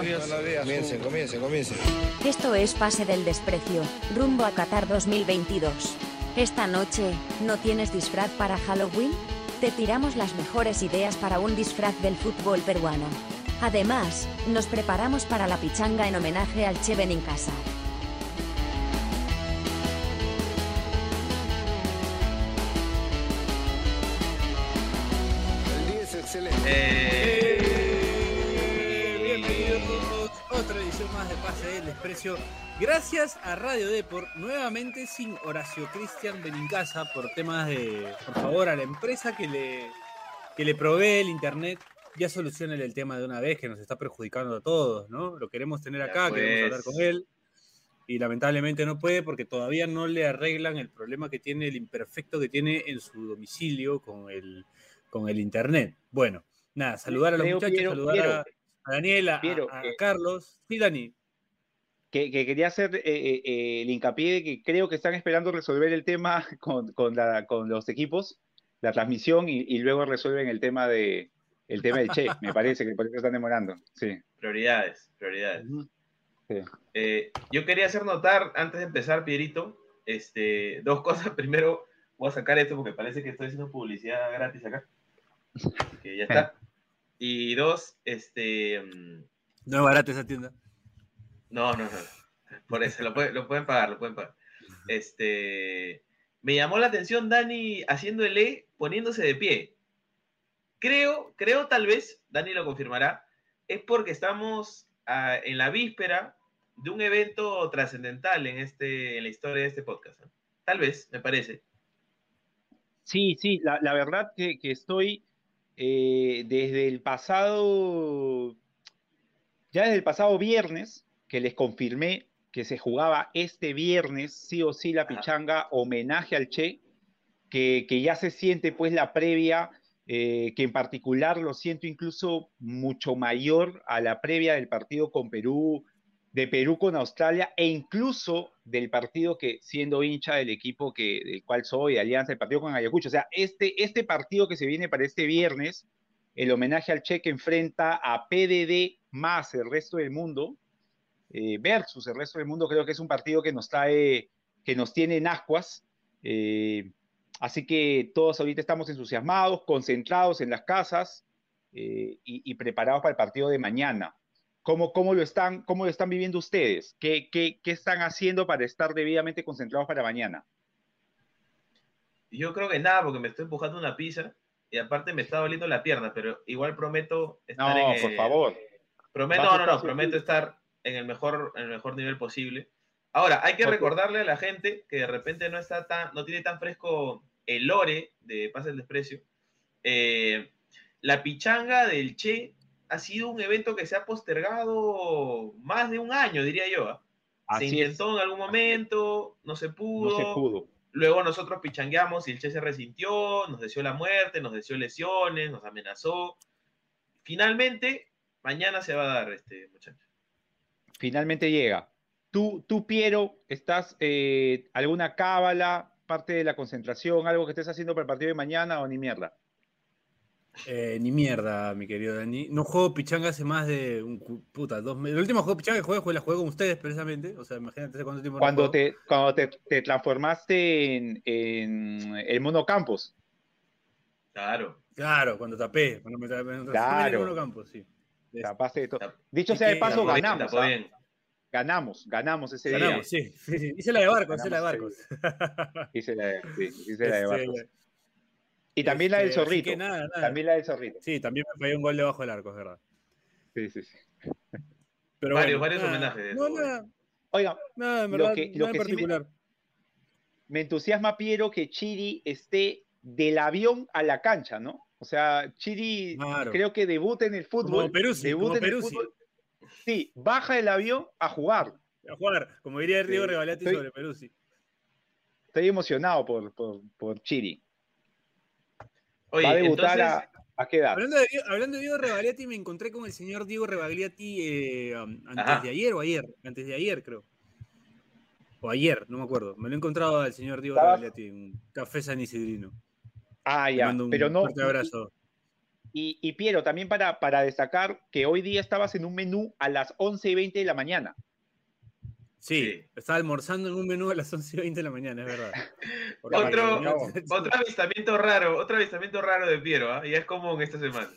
Comiencen, comiencen, comiencen. Esto es Pase del Desprecio, rumbo a Qatar 2022. Esta noche, ¿no tienes disfraz para Halloween? Te tiramos las mejores ideas para un disfraz del fútbol peruano. Además, nos preparamos para la pichanga en homenaje al Che Benincasa. El más de Pase del Desprecio. Gracias a Radio Deport, nuevamente sin Horacio Cristian Benincasa por temas de, por favor, a la empresa que le, que le provee el internet. Ya solucionen el tema de una vez que nos está perjudicando a todos, ¿no? Lo queremos tener acá, queremos hablar pues. con él. Y lamentablemente no puede porque todavía no le arreglan el problema que tiene, el imperfecto que tiene en su domicilio con el, con el internet. Bueno, nada, saludar a los Creo, muchachos, saludar a, a Daniela, a- Piero, a, que- Carlos. Sí, Dani. que, que quería hacer eh, eh, eh, el hincapié de que creo que están esperando resolver el tema con, con, la- con los equipos, la transmisión, y, y luego resuelven el tema de el tema del Che, me parece que por eso están demorando. Sí. Prioridades, prioridades. Sí. Eh, yo quería hacer notar, antes de empezar, Pierito, este, dos cosas. Primero, voy a sacar esto porque parece que estoy haciendo publicidad gratis acá. Que ya está. Y dos, este. mm, No es barata esa tienda. No, no, no. Por eso, lo, puede- lo pueden pagar, lo pueden pagar. Este. Me llamó la atención Dani haciendo el E poniéndose de pie. Creo, creo tal vez, Dani lo confirmará, es porque estamos ah, en la víspera de un evento trascendental en, este, en la historia de este podcast. Tal vez, me parece. Sí, sí, la, la verdad que, que estoy eh, desde el pasado, ya desde el pasado viernes, que les confirmé que se jugaba este viernes, sí o sí, la pichanga, homenaje al Che, que, que ya se siente pues la previa, eh, que en particular lo siento incluso mucho mayor a la previa del partido con Perú, de Perú con Australia e incluso del partido que, siendo hincha del equipo que, del cual soy, Alianza, el partido con Ayacucho. O sea, este, este partido que se viene para este viernes, el homenaje al Che que enfrenta a PDD más el resto del mundo, eh, versus el resto del mundo, creo que es un partido que nos trae, que nos tiene en ascuas. Eh, así que todos ahorita estamos entusiasmados, concentrados en las casas eh, y preparados para el partido de mañana. ¿Cómo, cómo, lo, están, ¿Cómo lo están viviendo ustedes? ¿Qué, qué, ¿Qué están haciendo para estar debidamente concentrados para mañana? Yo creo que nada, porque me estoy empujando una pizza y aparte me está doliendo la pierna, pero igual prometo estar No, en por el- favor. Prometo, no, no, no, prometo estar en el mejor, en el mejor nivel posible. Ahora, hay que recordarle a la gente que de repente no está tan, no tiene tan fresco el lore de Pasa el Desprecio. Eh, la pichanga del Che ha sido un evento que se ha postergado más de un año, diría yo. ¿ah? Se Así es. intentó en algún momento, no se pudo. No se pudo. Luego nosotros pichangueamos y el Che se resintió, nos deseó la muerte, nos deseó lesiones, nos amenazó. Finalmente, mañana se va a dar, este muchacho. Finalmente llega. Tú, tú Piero, ¿estás eh, alguna cábala, parte de la concentración, algo que estés haciendo para el partido de mañana o ni mierda? Eh, ni mierda, mi querido Dani. No juego pichanga hace más de un puta, dos meses. El último juego de pichanga que jugué fue la jugué con ustedes, precisamente. O sea, imagínate hace cuánto tiempo no Cuando juego. te, cuando te, te transformaste en, en el Mono Campos. Claro. Claro, cuando tapé. Cuando me tapé en Claro. el Mono Campo, sí. Tapaste de todo. Dicho sea de paso, Tapó ganamos. tapó ¿ah? bien. Ganamos, ganamos ese Ganamos, sí, sí, sí. Hice la de barcos, hice la de barcos. día. Hice la de, sí, hice la de Este, Barcos. Y también la del este, zorrito. que nada, nada. También la del zorrito. Sí, también me falló un gol debajo del arco, es verdad. Sí, sí, sí. Pero Varios- bueno, varios nada. homenajes de No, nada, Oiga, nada, en Lo que- lo en que sí me- particular. me entusiasma, Piero, que Chiri esté del avión a la cancha, ¿no? O sea, Chiri Claro. creo que debuta en el fútbol. Como Peruzzi, debuta como en el fútbol. Sí, baja del avión a jugar. A jugar, como diría Diego Sí, Regalati estoy- sobre Peruzzi. Estoy emocionado por, por, por Chiri. Oye, Va a debutar entonces, a, ¿a qué edad? Hablando de, hablando de Diego Rebagliati, me encontré con el señor Diego Rebagliati eh, um, antes Ajá. de ayer o ayer, antes de ayer creo. O ayer, no me acuerdo. Me lo he encontrado al señor Diego Rebagliati en Café San Isidrino. Ah, ya. mando un Pero no, fuerte abrazo. Y, y Piero, también para, para destacar que hoy día estabas en un menú a las 11 y 20 de la mañana. Sí, Sí. estaba almorzando en un menú a las 11 y 20 de la mañana, es verdad. Otro, no- otro avistamiento raro, otro avistamiento raro de Piero, ¿ah? Y es común esta semana.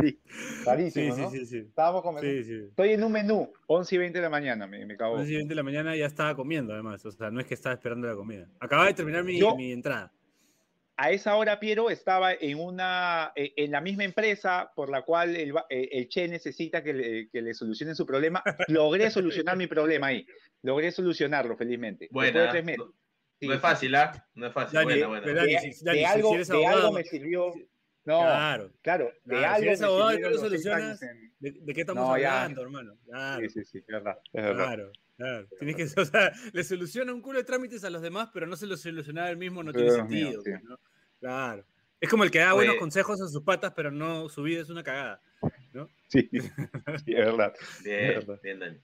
Sí, rarísimo, sí, ¿no? sí, sí. Estábamos con Sí, sí. Estoy en un menú, 11 y 20 de la mañana, me, me cago. 11 y 20 de la mañana ya estaba comiendo, además. O sea, no es que estaba esperando la comida. Acababa de terminar mi, Yo- mi entrada. A esa hora, Piero, estaba en una eh, en la misma empresa por la cual el, eh, el Che necesita que le, que le solucionen su problema. Logré solucionar mi problema ahí. Logré solucionarlo, felizmente. Después de tres meses. No, Sí, no es fácil, ¿ah? No es fácil. Dani, buena. pero De, Dani, si- Dani, de si- algo, si eres de algo me sirvió. No, Claro. claro, de Claro, si algo eres me abogado y sirvió no solucionas, en- ¿De, de qué estamos No, ya. hablando, hermano? Claro, Sí, sí, sí, es verdad. es verdad. claro, claro. Tienes que, o sea, le soluciona un culo de trámites a los demás, pero no se lo soluciona él mismo, no tiene mío, sentido. sí. pues, ¿no? Claro. Es como el que da buenos Oye. consejos a sus patas, pero no, su vida es una cagada. Sí, sí, es verdad. Bien, verdad. bien, Dani.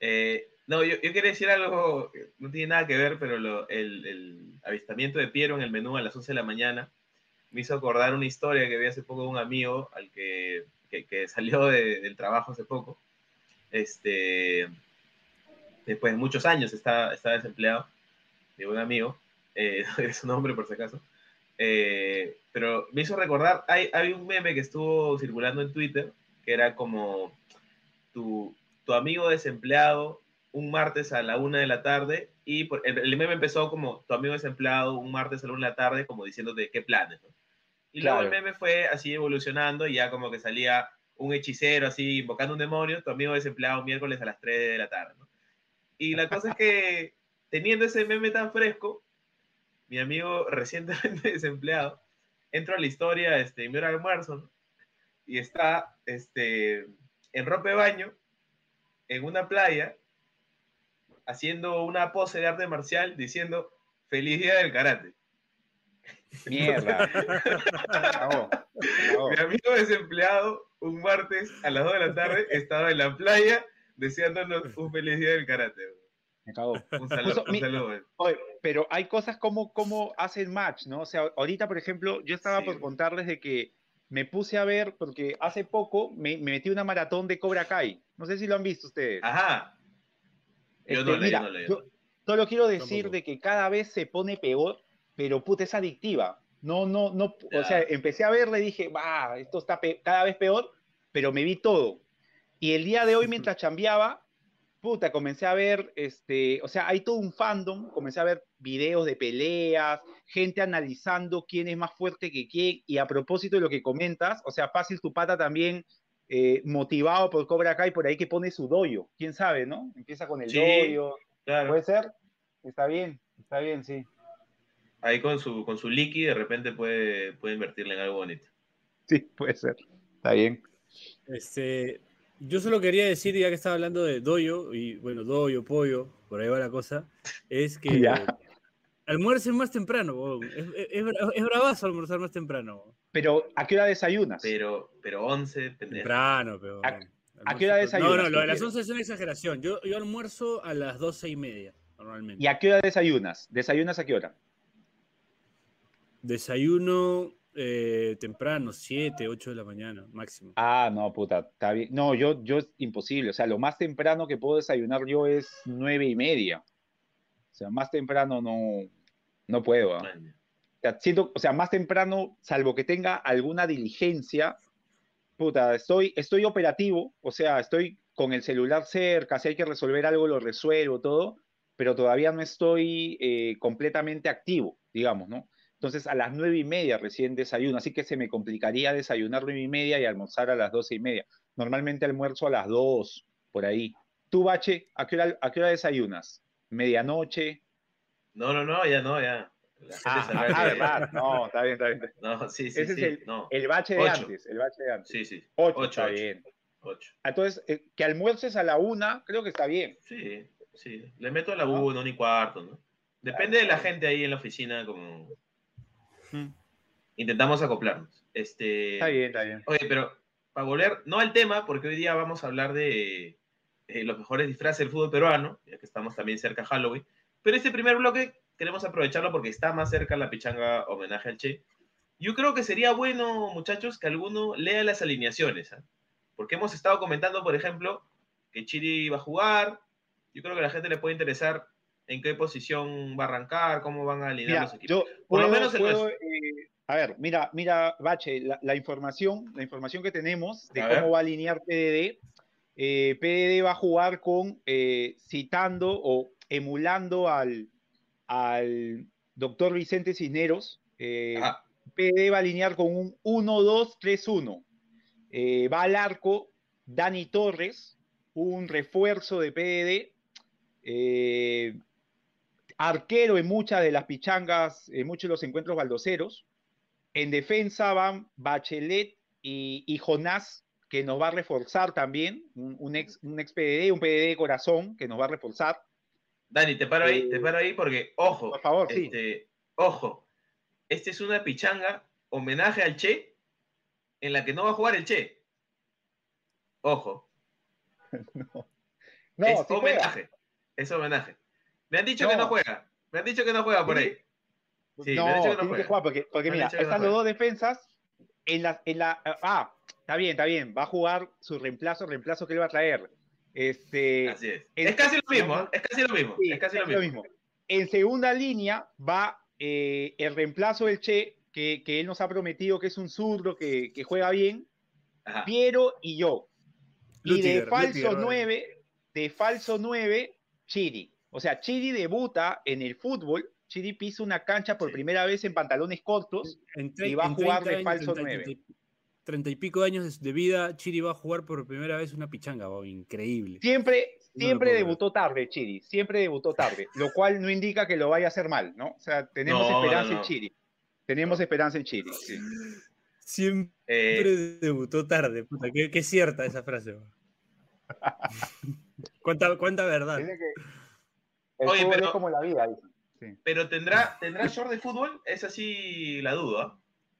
Eh, no, yo, yo quería decir algo, que no tiene nada que ver, pero lo- el, el avistamiento de Piero en el menú a las 11 de la mañana me hizo acordar una historia que vi hace poco de un amigo al que, que, que salió de- del trabajo hace poco. Este, después de muchos años está, está desempleado, mi buen amigo, eh, no diré su nombre por si acaso. Eh, pero me hizo recordar, hay, hay un meme que estuvo circulando en Twitter que era como tu, tu amigo desempleado un martes a la una de la tarde y por- el, el meme empezó como tu amigo desempleado un martes a la una de la tarde como diciéndote qué planes. ¿no? Y luego el Claro. meme fue así evolucionando y ya como que salía un hechicero así invocando un demonio, tu amigo desempleado un miércoles a las 3 de la tarde. ¿no? Y la cosa es que teniendo ese meme tan fresco, mi amigo recientemente desempleado, entro a la historia, este, mi hora de almuerzo, ¿no? y está este, en ropa de baño, en una playa, haciendo una pose de arte marcial, diciendo, feliz día del karate. Mierda. Mi amigo desempleado, un martes a las 2 de la tarde, estaba en la playa deseándonos un feliz día del karate. Me cagó. Un saludo. Un mi- saludo. Oye, pero hay cosas como, como hacen match, ¿no? O sea, ahorita, por ejemplo, yo estaba Sí, por contarles de que me puse a ver, porque hace poco me, me metí una maratón de Cobra Kai. No sé si lo han visto ustedes. Ajá. Yo Este, no leí, mira, no leí. yo solo quiero decir Tampoco. de que cada vez se pone peor, pero puta, es adictiva. No, no, no, o sea, empecé a verle y dije, va, esto está cada vez peor, pero me vi todo. Y el día de hoy, mientras chambeaba, puta, comencé a ver, este, o sea, hay todo un fandom, comencé a ver videos de peleas, gente analizando quién es más fuerte que quién, y a propósito de lo que comentas, o sea, fácil tu pata también, eh, motivado por Cobra Kai, por ahí que pone su doyo, quién sabe, ¿no? Empieza con el Sí. doyo, Claro. ¿puede ser? Está bien, está bien, sí. Ahí con su, con su liqui de repente puede, puede invertirle en algo bonito. Sí, puede ser, está bien. Este, yo solo quería decir, ya que estaba hablando de doyo, y bueno, doyo, pollo, por ahí va la cosa, es que Ya. almuercen más temprano, es, es, es bra- es bravazo almorzar más temprano. Pero, ¿a qué hora desayunas? Pero, pero 11, pendejo. Temprano, pero. ¿A- a qué hora No, desayunas, no, lo de las Piero? 11 es una exageración. Yo, yo almuerzo a las 12 y media, normalmente. ¿Y a qué hora desayunas? ¿Desayunas a qué hora? Desayuno eh, temprano, 7, 8 de la mañana, máximo. Ah, no, puta, está bien. No, yo, yo es imposible. O sea, lo más temprano que puedo desayunar yo es nueve y media. O sea, más temprano no, no puedo. ¿ah? O sea, siento, o sea, más temprano, salvo que tenga alguna diligencia, puta, estoy, estoy operativo, o sea, estoy con el celular cerca, si hay que resolver algo lo resuelvo, todo, pero todavía no estoy eh, completamente activo, digamos, ¿no? Entonces a las nueve y media recién desayuno, así que se me complicaría desayunar nueve y media y almorzar a las doce y media. Normalmente almuerzo a las dos, por ahí. ¿Tú, Bache, a qué hora, a qué hora desayunas? ¿Medianoche? No, no, no, ya no, ya. Ah, sabrá ah, verdad. No, está bien, está bien. No, sí, sí, Ese sí. es el- no. El bache de Ocho. antes, el bache de antes. Sí, sí. Ocho, Ocho, está ocho. bien. 8. Entonces, eh, que almuerces a la una, creo que está bien. Sí, sí. Le meto a la Ah. U, no ni cuarto, ¿no? Depende de la gente ahí en la oficina, como intentamos acoplarnos. Este... Está bien, está bien. Oye, pero para volver, no al tema, porque hoy día vamos a hablar de eh, los mejores disfraces del fútbol peruano, ya que estamos también cerca a Halloween. Pero este primer bloque queremos aprovecharlo porque está más cerca la pichanga homenaje al Che. Yo creo que sería bueno, muchachos, que alguno lea las alineaciones. ¿ah? Porque hemos estado comentando, por ejemplo, que Chiri va a jugar. Yo creo que a la gente le puede interesar en qué posición va a arrancar, cómo van a alinear Mira, los equipos. yo Por lo menos puedo, eh, a ver, mira, mira, Bache, la, la información, la información que tenemos de A cómo ver. va a alinear PDD. eh, PDD va a jugar con eh, citando o emulando al, al doctor Vicente Cisneros. eh, Ajá. PD va a alinear con un 1-2-3-1. Eh, va al arco Dani Torres, un refuerzo de PDD. eh, arquero en muchas de las pichangas, en muchos de los encuentros baldoseros. En defensa van Bachelet y, y Jonás, que nos va a reforzar también, un, un ex, un ex PDD, un PDD de corazón, que nos va a reforzar. Dani, te paro ahí, Eh, te paro ahí porque, ojo, Por favor, sí. este, ojo, este es una pichanga homenaje al Che en la que no va a jugar el Che. Ojo, No, es sí juega. homenaje. Es homenaje. Me han dicho que No. juega. Me han dicho que no juega por ahí. Sí, me han no, dicho que no tiene que juega. jugar porque, porque Me mira, están los dos defensas en la, en la, ah, está bien, está bien, va a jugar su reemplazo, reemplazo que él va a traer. Este, Así es. el- Es casi lo mismo, es casi lo mismo. sí, es casi es lo mismo. En segunda línea va eh, el reemplazo del Che, que, que él nos ha prometido que es un zurdo que, que juega bien, Ajá. Piero y yo. Y de falso Lutiger, ¿no? 9, de falso 9, Chiri. O sea, Chiri debuta en el fútbol, Chiri pisa una cancha por Sí. primera vez en pantalones cortos En y va a jugar 30 de falso 30 nueve. y- 30 y pico años de vida, Chiri va a jugar por primera vez una pichanga, wow, increíble. Siempre, siempre debutó tarde Chiri, siempre debutó tarde, lo cual no indica que lo vaya a hacer mal, ¿no? O sea, tenemos No, esperanza no, en Chiri. Tenemos esperanza en Chiri. sí. Siempre Eh, debutó tarde, puta, qué, qué cierta esa frase. ¿Cuánta, cuánta verdad. Que el Oye, fútbol pero- es como la vida, pero tendrá, ¿tendrá short de fútbol? Es así la duda.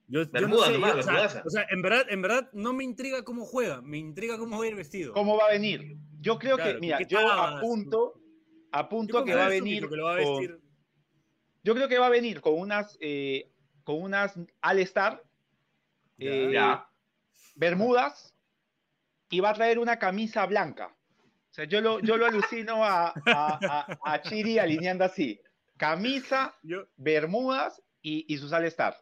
Yo, yo no Bermuda sé, nomás, yo- o, sea, bermudaza. o sea, en verdad, en verdad no me intriga cómo juega, me intriga cómo va a ir vestido. ¿Cómo va a venir? Yo creo Claro, que, mira, ¿con qué yo tabas? apunto, Yo apunto que va a en venir. Súbito, que lo va a con- vestir. yo creo que va a venir con unas, eh, con unas All-Star, Ya. eh, Ya. Bermudas, y va a traer una camisa blanca. O sea, yo lo, yo lo alucino a, a, a- a Chiri alineando así. Camisa, Yo, Bermudas y, y sus All-Star.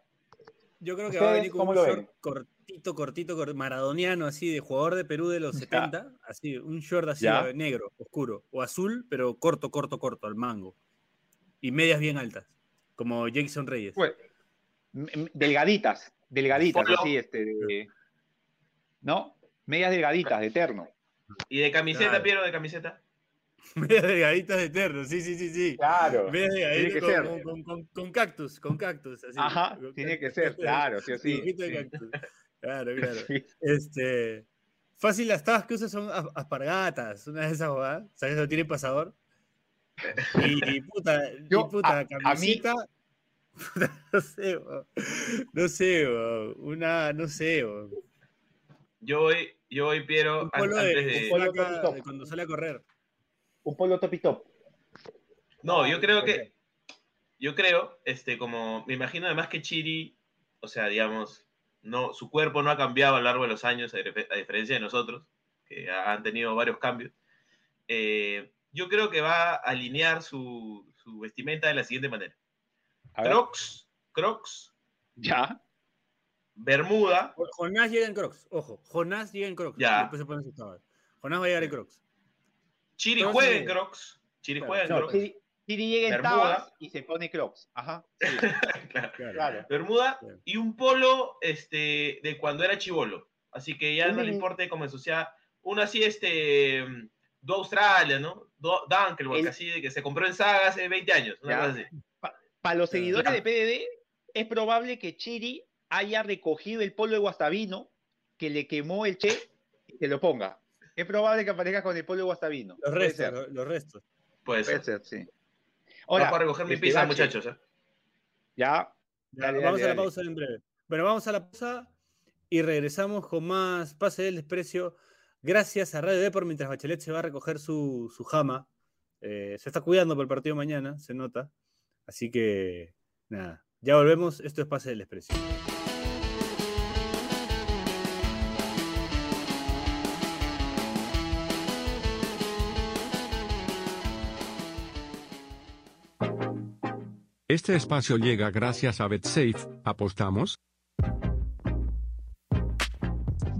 yo creo que va a venir ¿Ustedes con un lo short cortito, cortito, cor- maradoniano, así, de jugador de Perú de los 70, así, un short así Ya. negro, oscuro, o azul, pero corto, corto, corto, al mango. Y medias bien altas, como Jason Reyes. Bueno, m- delgaditas, delgaditas, Polo. así, este, de- ¿no? Medias delgaditas, de terno. ¿Y de camiseta, Claro. Piero, de camiseta? medias delgaditas de eterno, sí, sí, sí, sí. Claro. Medias delgaditas que con, ser. con- con- con- con cactus, con cactus. Así, Ajá, con tiene que ser, claro, sí o sí. de sí. cactus. Claro, claro. Sí. Este, fácil, las tabas que usa son as- aspargatas, una de esas jugadas. ¿Sabes? No tiene pasador. Y, y puta, Yo, y puta, a- a mí- camiseta. puta, no sé, weón. no sé, weón. una, no sé, weón. Yo voy, yo voy, Piero, un an- polo antes de, de... con polo flaca top y top. de cuando sale a correr. Un polo top y top. No, yo creo que, yo creo, este, como, me imagino además que Chiri, o sea, digamos, no, su cuerpo no ha cambiado a lo largo de los años, a, dif- a diferencia de nosotros, que han tenido varios cambios. Eh, yo creo que va a alinear su, su vestimenta de la siguiente manera. A ver, Crocs, Crocs, ya. Bermuda, Jonás llega en Crocs, ojo, Jonás llega en Crocs. Ya. y Después se pone tabas. Jonás va a llegar en Crocs. Chiri Entonces- juega en Crocs, Chiri Claro. juega en No, Crocs, Chiri, Chiri llega en Bermuda. tabas y se pone crocs. Ajá. sí, claro. claro. Bermuda Claro. y un polo este, de cuando era chivolo. Así que ya no le importa cómo ensuciar. Uno así, este, Do Australia, ¿no? Do, Dunkelberg, El- así de que se compró en saga hace 20 años. Para los Claro. seguidores de PDD, es probable que Chiri haya recogido el polo de Guastavino que le quemó el Che y que lo ponga. Es probable que aparezca con el polo de Guastavino. Los restos, ser, los, los restos. Puede ser. puede ser, sí. Ahora, Vamos a recoger mi este, pizza, muchachos. ¿eh? Ya, Ya, Dale, vamos dale, a la dale. pausa en breve. Bueno, vamos a la pausa y regresamos con más Pase del Desprecio. Gracias a Radio Depor mientras Bachelet se va a recoger su, su jama. Eh, se está cuidando para el partido mañana, se nota. Así que, nada, ya volvemos, esto es Pase del Expreso. Este espacio llega gracias a BetSafe. ¿Apostamos?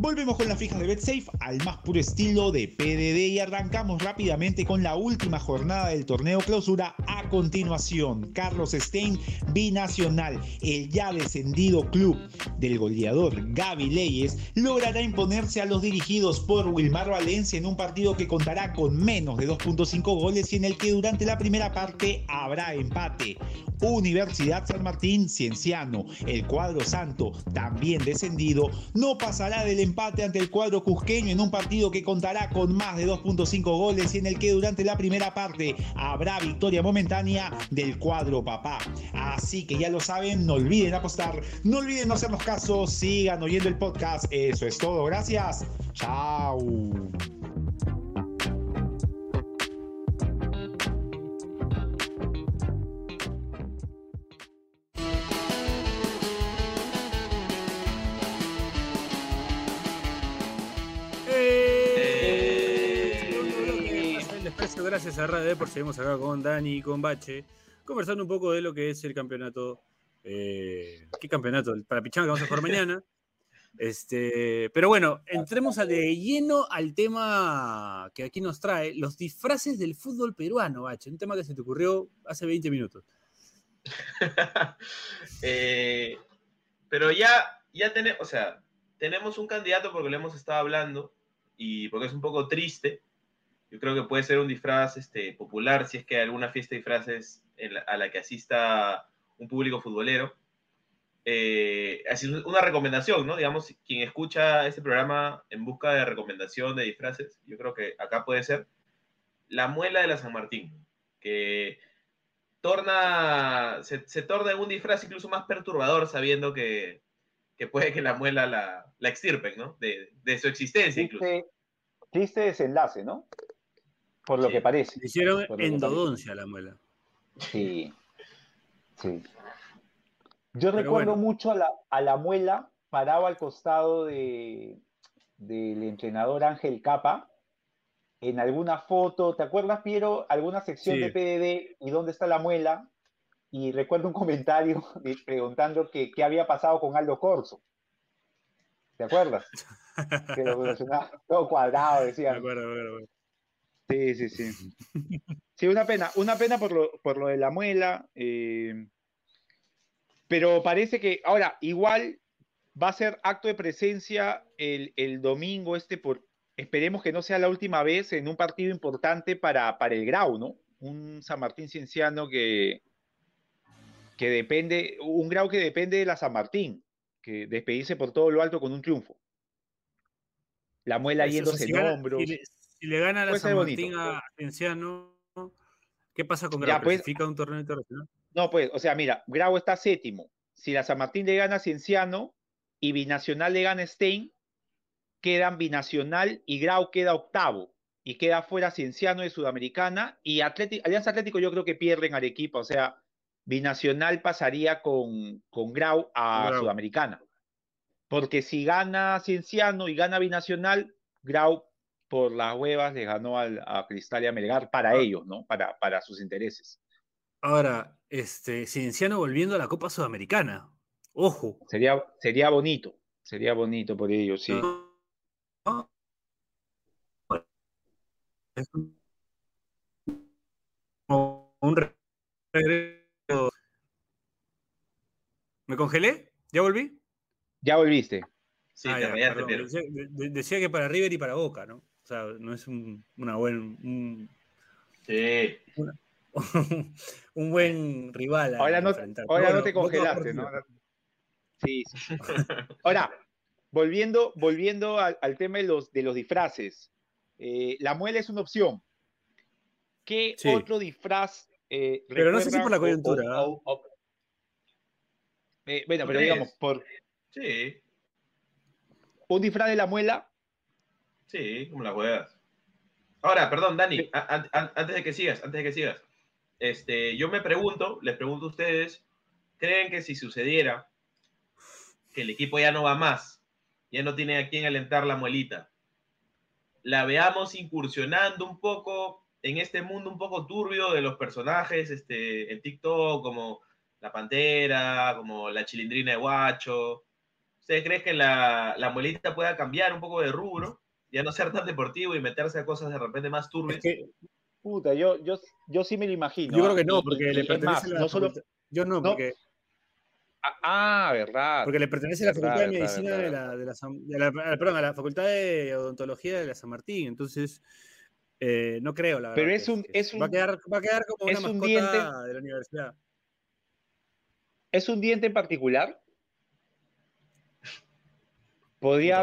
Volvemos con las fijas de BetSafe al más puro estilo de PDD y arrancamos rápidamente con la última jornada del torneo clausura. A continuación, Carlos Stein, binacional, el ya descendido club del goleador Gaby Leyes, logrará imponerse a los dirigidos por Wilmar Valencia en un partido que contará con menos de 2.5 goles y en el que durante la primera parte habrá empate. Universidad San Martín, Cienciano, el cuadro santo, también descendido, no pasará del empate ante el cuadro cusqueño en un partido que contará con más de 2.5 goles y en el que durante la primera parte habrá victoria momentánea del cuadro papá. Así que ya lo saben, no olviden apostar, no olviden no hacernos caso, sigan oyendo el podcast. Eso es todo, gracias. Chao. Gracias a Radio por seguimos acá con Dani y con Bache, conversando un poco de lo que es el campeonato. Eh, ¿Qué campeonato? Para Pichanga que vamos a jugar mañana. Este, pero bueno, entremos de lleno al tema que aquí nos trae, los disfraces del fútbol peruano, Bache, un tema que se te ocurrió hace 20 minutos. Eh, pero ya, ya tenemos, o sea, tenemos un candidato porque lo hemos estado hablando y porque es un poco triste yo creo que puede ser un disfraz este, popular si es que hay alguna fiesta de disfraces a la que asista un público futbolero. Eh, así una recomendación, ¿no? Digamos, quien escucha este programa en busca de recomendación de disfraces, yo creo que acá puede ser la muela de la San Martín, que torna, se, torna en un disfraz incluso más perturbador sabiendo que, que puede que la muela la, la extirpen, ¿no? De, de su existencia incluso. Triste desenlace, ¿no? Por lo que parece. hicieron endodoncia la muela. Sí. Sí. Yo recuerdo mucho a la, a la, muela parado al costado de, del entrenador Ángel Capa en alguna foto. ¿Te acuerdas, Piero? Alguna sección de PDD y dónde está la muela. Y recuerdo un comentario preguntando qué había pasado con Aldo Corso. ¿Te acuerdas? que lo todo cuadrado, decía. Me acuerdo, me acuerdo. Sí, sí, sí. Sí, una pena, una pena por lo, por lo de la muela. Eh, pero parece que, ahora, igual va a ser acto de presencia el, domingo este por, esperemos que no sea la última vez en un partido importante para, para el Grau, ¿no? Un San Martín Cienciano que, que depende, un Grau que depende de la San Martín, que despedirse por todo lo alto con un triunfo. La muela yéndose en hombros. Si le gana la San Martín a Cienciano, ¿qué pasa con Grau? Pues, un torneo internacional? No, pues, o sea, mira, Grau está séptimo. Si la San Martín le gana a Cienciano y Binacional le gana a Stein, quedan Binacional y Grau queda octavo. Y queda fuera Cienciano de Sudamericana y Alianza Atlético yo creo que pierden Arequipa. O sea, Binacional pasaría con, con Grau a Sudamericana. Porque si gana Cienciano y gana Binacional, Grau por las huevas le ganó al, a Cristal y a Melgar para ah. ellos, ¿no? Para, para sus intereses. Ahora, este, Cienciano volviendo a la Copa Sudamericana. Ojo. Sería, sería bonito, sería bonito por ellos, sí. ¿Me congelé? ¿Ya volví? Ya volviste. Sí, ah, decía, que para River y para Boca, ¿no? O sea, no es un, una buen, sí. un buen rival. ahora no, ahora no te congelaste, ¿no? Sí, sí. Ahora, volviendo, volviendo al, tema de los, de los disfraces. Eh, la muela es una opción. ¿Qué otro disfraz? Eh, pero no sé si por la coyuntura. ¿ah? Eh, bueno, pero digamos, por. Sí. Un disfraz de la muela Sí, como la juegas. Ahora, perdón, Dani, antes de que sigas, antes de que sigas, este, yo me pregunto, les pregunto a ustedes, ¿creen que si sucediera que el equipo ya no va más, ya no tiene a quién alentar la muelita, la veamos incursionando un poco en este mundo un poco turbio de los personajes este, en TikTok, como la pantera, como la chilindrina de guacho. ¿Ustedes creen que la, la muelita pueda cambiar un poco de rubro? Ya no ser tan deportivo y meterse a cosas de repente más turbias. Es que, puta, yo, yo, yo sí me lo imagino. Yo creo que ¿ah? no, porque y- le pertenece más, a la no solo, facultad- Yo no, no, porque, Ah, verdad. porque le pertenece a la Verdad, Facultad de verdad, Medicina verdad, de la, de la San- de la- ah, perdón, a la Facultad de Odontología de la San Martín. Entonces, eh, no creo, la verdad. Pero es un- que- es va, a un- quedar, va a quedar como una un mascota diente- de la universidad. ¿Es un diente en particular?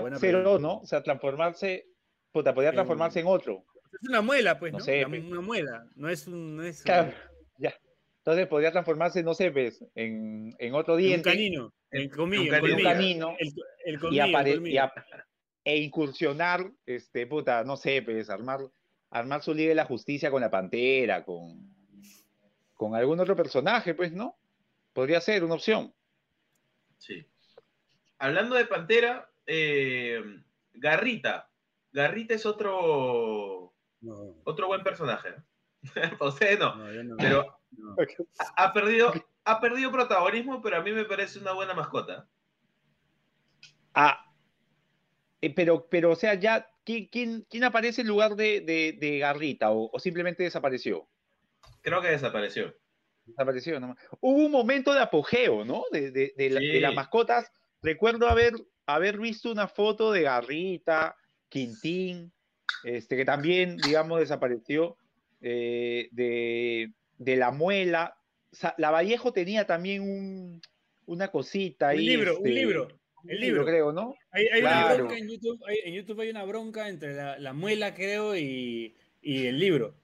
Buena ser o no, o sea, transformarse, puta, podría En- transformarse en otro. Es una muela, pues, No ¿no? sé, Una, una muela. No es un. No es un- Claro, ya. Entonces podría transformarse, no sé, pues, en, en otro un diente canino. El colmillo. un el un canino El, el y, colmillo, el apare- y a- e incursionar, este, puta, no sé, pues, armar, armar su Liga de la Justicia con la Pantera, con, con algún otro personaje, pues, ¿no? Podría ser una opción. Sí. Hablando de Pantera, eh, Garrita. Garrita es otro, No, otro buen personaje. ustedes no, no, no. pero no. ha, ha perdido, ha perdido protagonismo, pero a mí me parece una buena mascota. Ah, eh, pero, pero, o sea, ya, ¿quién, quién, quién aparece en lugar de, de, de Garrita o, o simplemente desapareció? Creo que desapareció. Desapareció nomás. Hubo un momento de apogeo, ¿no? De, de, de la- de Sí. las mascotas. Recuerdo haber, haber visto una foto de Garrita, Quintín, este, que también, digamos, desapareció, eh, de, de la muela. La Vallejo tenía también un, una cosita ahí. Un libro, un este, libro. El libro. creo, ¿no? Hay, hay una bronca en YouTube, hay- en YouTube hay una bronca entre la, la muela, creo, y, y el libro.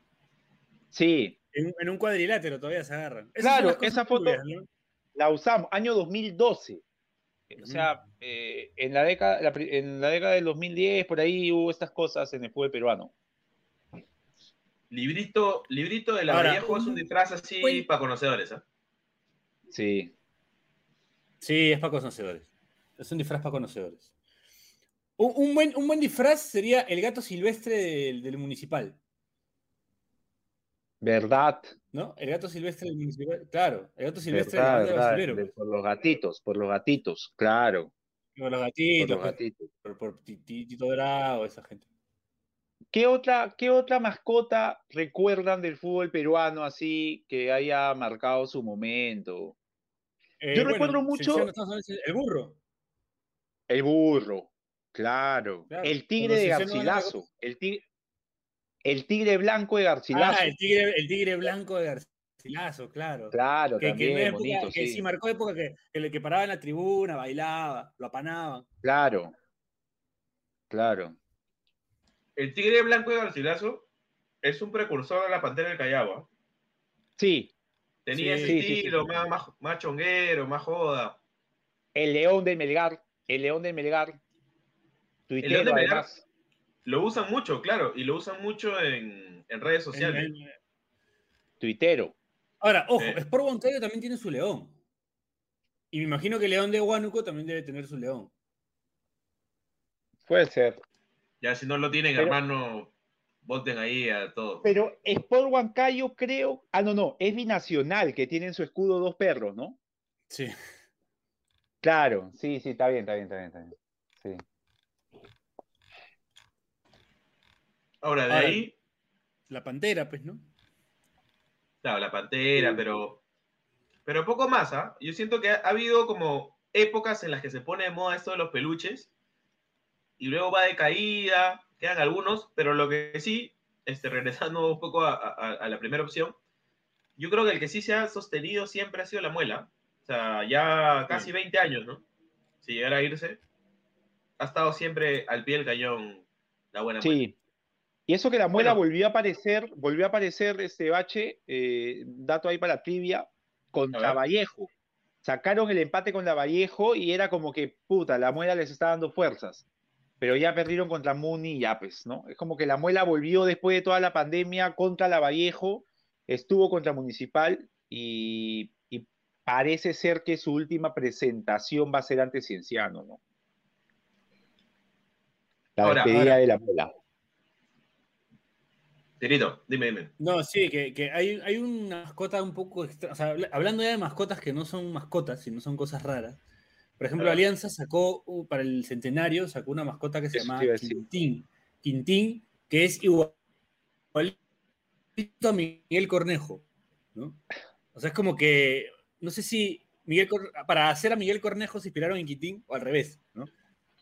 Sí, En, en un cuadrilátero todavía se agarran. Esas Claro, esa foto- la usamos, año 2012. O sea, eh, en, la década, la en la década del 2010, por ahí hubo estas cosas en el fútbol peruano. Librito, librito de la Ahora, Vallejo es un disfraz así para conocedores. ¿ah? Sí. Sí, es para conocedores. Es un disfraz para conocedores. Un, un buen, un buen disfraz sería el gato silvestre del, del municipal, ¿Verdad? ¿No? El gato silvestre del municipal. Claro, el gato silvestre ¿Verdad? del basurero, de- pues. por los gatitos, por los gatitos, claro. Por los Por gatitos, los pues, gatitos. por, por Ti- Ti- Tito Dorado, esa gente. ¿Qué otra, ¿Qué otra mascota recuerdan del fútbol peruano así que haya marcado su momento? Eh, Yo bueno, recuerdo mucho- El burro. El burro, claro. Claro, El tigre de Garcilaso. El tigre, el tigre blanco de Garcilaso. Ah, el tigre, el tigre blanco de Garcilaso, claro. Claro, que, también, una época- bonito, que sí. sí marcó época que, que, le- que paraba en la tribuna, bailaba, lo apanaban. Claro. Claro. El tigre blanco de Garcilaso es un precursor de la pantera del Callao. ¿ah? Sí, Tenía Sí, ese sí, sí, sí. estilo, Más, más, más chonguero, más joda. el león de Melgar. El león de Melgar. León Tuitero, de Melgar, además. Lo usan mucho, claro, y lo usan mucho en, en redes sociales. En- en- Tuitero. Ahora, ojo. Sport Huancayo también tiene su león. Y me imagino que el león de Huánuco también debe tener su león. Puede ser. Ya si no lo tienen, Pero- hermano, voten ahí a todos. Pero Sport Huancayo creo. Ah, no, no. Es binacional que tiene en su escudo dos perros, ¿no? Sí. Claro. Sí, sí, está bien, está bien, está bien. Está bien. Sí. Ahora, de Ahora- ahí, La pantera, pues, ¿no? claro, la pantera, pero, pero poco más, ¿ah? Yo siento que ha, ha habido como épocas en las que se pone de moda esto de los peluches y luego va de caída, quedan algunos, pero lo que sí, este, regresando un poco a, a- a la primera opción, yo creo que el que sí se ha sostenido siempre ha sido la muela. O sea, ya casi 20 años, ¿no? Si llegara a irse, ha estado siempre al pie del cañón la buena muela. Y eso que la muela Bueno. volvió a aparecer, volvió a aparecer este bache, eh, dato ahí para trivia, contra. Vallejo. Sacaron el empate con la Vallejo y era como que, puta, la muela les está dando fuerzas. Pero ya perdieron contra Muni y ya, pues, ¿no? Es como que la muela volvió después de toda la pandemia contra la Vallejo, estuvo contra Municipal y, y parece ser que su última presentación va a ser ante Cienciano, ¿no? La Ahora, despedida ahora. de la muela. Tirito, dime, dime. No, sí, que, que hay, hay una mascota un poco extra. O sea, habla- hablando ya de mascotas que no son mascotas, sino son cosas raras. Por ejemplo. Alianza sacó para el centenario, sacó una mascota que se llama. Quintín. Quintín, que es igualito a Miguel Cornejo. ¿no? O sea, es como que. No sé si Miguel Cor- para hacer a Miguel Cornejo se inspiraron en Quintín o al revés, ¿no?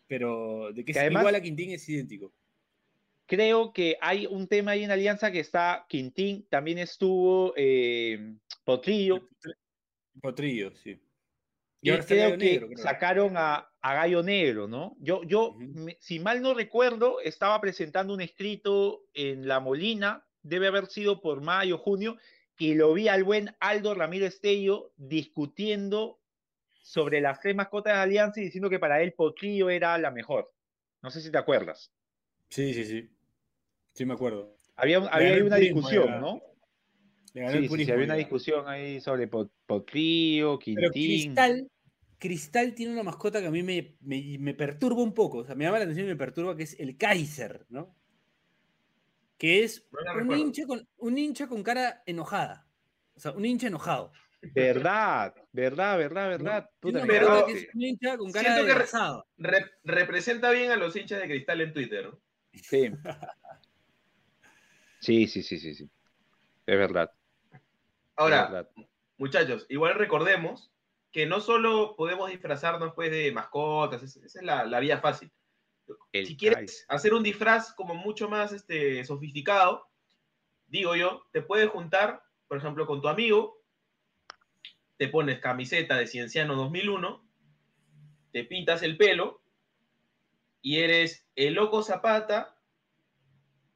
Pero de que, Que es además- igual a Quintín es idéntico. Creo que hay un tema ahí en Alianza que está Quintín, también estuvo eh, Potrillo, Potrillo, sí. y ahora creo que Negro, creo. sacaron a, a Gallo Negro, ¿no? Yo, yo me- si mal no recuerdo, estaba presentando un escrito en La Molina, debe haber sido por mayo, junio, y lo vi al buen Aldo Ramiro Estello discutiendo sobre las tres mascotas de Alianza y diciendo que para él Potrillo era la mejor. No sé si te acuerdas. Sí, sí, sí. Sí, me acuerdo. Había, había ahí una discusión, era. ¿no? Le ganó Sí, el sí, había una discusión ahí sobre Pot- Potrillo, Pero Quintín. Cristal, Cristal tiene una mascota que a mí me, me, me perturba un poco. O sea, me llama la atención y me perturba, que es el Kaiser, ¿no? Que es No un hincha, con, un hincha con cara enojada. O sea, un hincha enojado. Verdad, verdad, verdad, verdad. Puta, Pero- que es un hincha con cara Siento que re-. Re- representa bien a los hinchas de cristal en Twitter. ¿no? Sí. Sí, sí, sí, sí, sí. Es verdad. es Ahora, verdad. muchachos, igual recordemos que no solo podemos disfrazarnos pues de mascotas, es- esa es la, la vía fácil. El si quieres hacer un disfraz como mucho más este, sofisticado, digo yo, te puedes juntar, por ejemplo, con tu amigo, te pones camiseta de Cienciano 2001, te pintas el pelo y eres el loco Zapata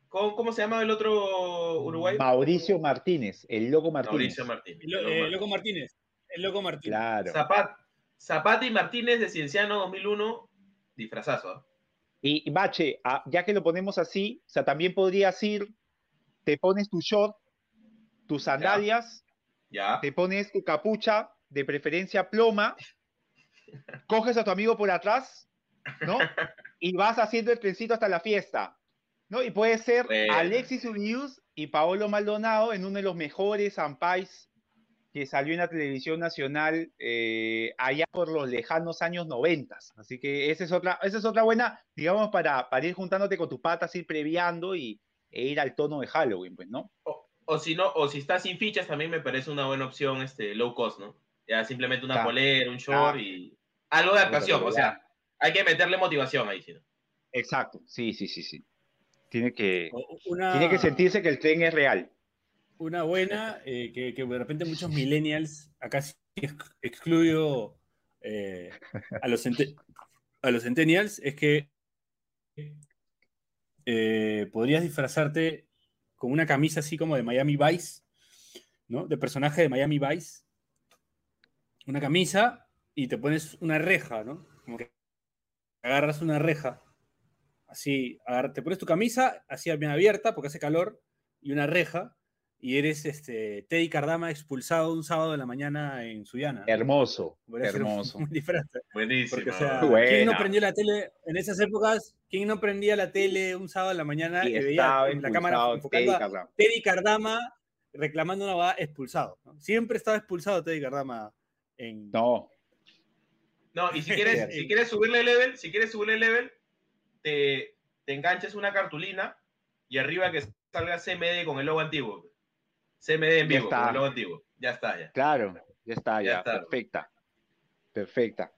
con, ¿cómo se llama el otro Uruguay? Mauricio Martínez, el loco Martínez. Mauricio Martínez. El, eh, Loco Martínez. El Loco Martínez. Claro. Zapat- Zapata y Martínez de Cienciano 2001, disfrazazo. Y y, Bache, ah, ya que lo ponemos así, o sea, también podrías ir, te pones tu short, tus sandalias, Ya. te pones tu capucha, de preferencia ploma, coges a tu amigo por atrás, ¿no? Y vas haciendo el trencito hasta la fiesta, ¿no? Y puede ser Bueno. Alexis Urius y Paolo Maldonado en uno de los mejores ampais que salió en la televisión nacional eh, allá por los lejanos años noventas. Así que esa es otra, esa es otra buena, digamos, para, para ir juntándote con tus patas, ir previando y, e ir al tono de Halloween, pues, ¿no? O, o si no, o si estás sin fichas, también me parece una buena opción este low cost, ¿no? Ya simplemente una Claro. polera, un short Claro. y algo de actuación. O sea, hay que meterle motivación ahí, ¿sí? Exacto, sí, sí, sí, sí. Tiene que, Una, tiene que sentirse que el tren es real. una buena eh, que, que de repente muchos millennials, acá sí ex- excluyo eh, a, los a los centennials, es que eh, podrías disfrazarte con una camisa así como de Miami Vice, ¿no? De personaje de Miami Vice. Una camisa y te pones una reja, ¿no? Como que agarras una reja. Así, te pones tu camisa así bien abierta porque hace calor y una reja y eres este Teddy Cardama expulsado un sábado de la mañana en Suyana. Hermoso, hermoso. Buenísimo. Porque, o sea, Buena. ¿quién no prendió la tele en esas épocas? ¿Quién no prendía la tele un sábado de la mañana y, Y veía en la cámara enfocando Teddy a Cardama. Teddy Cardama reclamando una boda expulsado? ¿no? Siempre estaba expulsado Teddy Cardama en... No, No, y si quieres, si quieres subirle level, si quieres subirle level, te, te enganches una cartulina y arriba que salga CMD con el logo antiguo. CMD en vivo, está. con el logo antiguo. Ya está, ya. claro, ya está, Ya ya, está. perfecta, perfecta.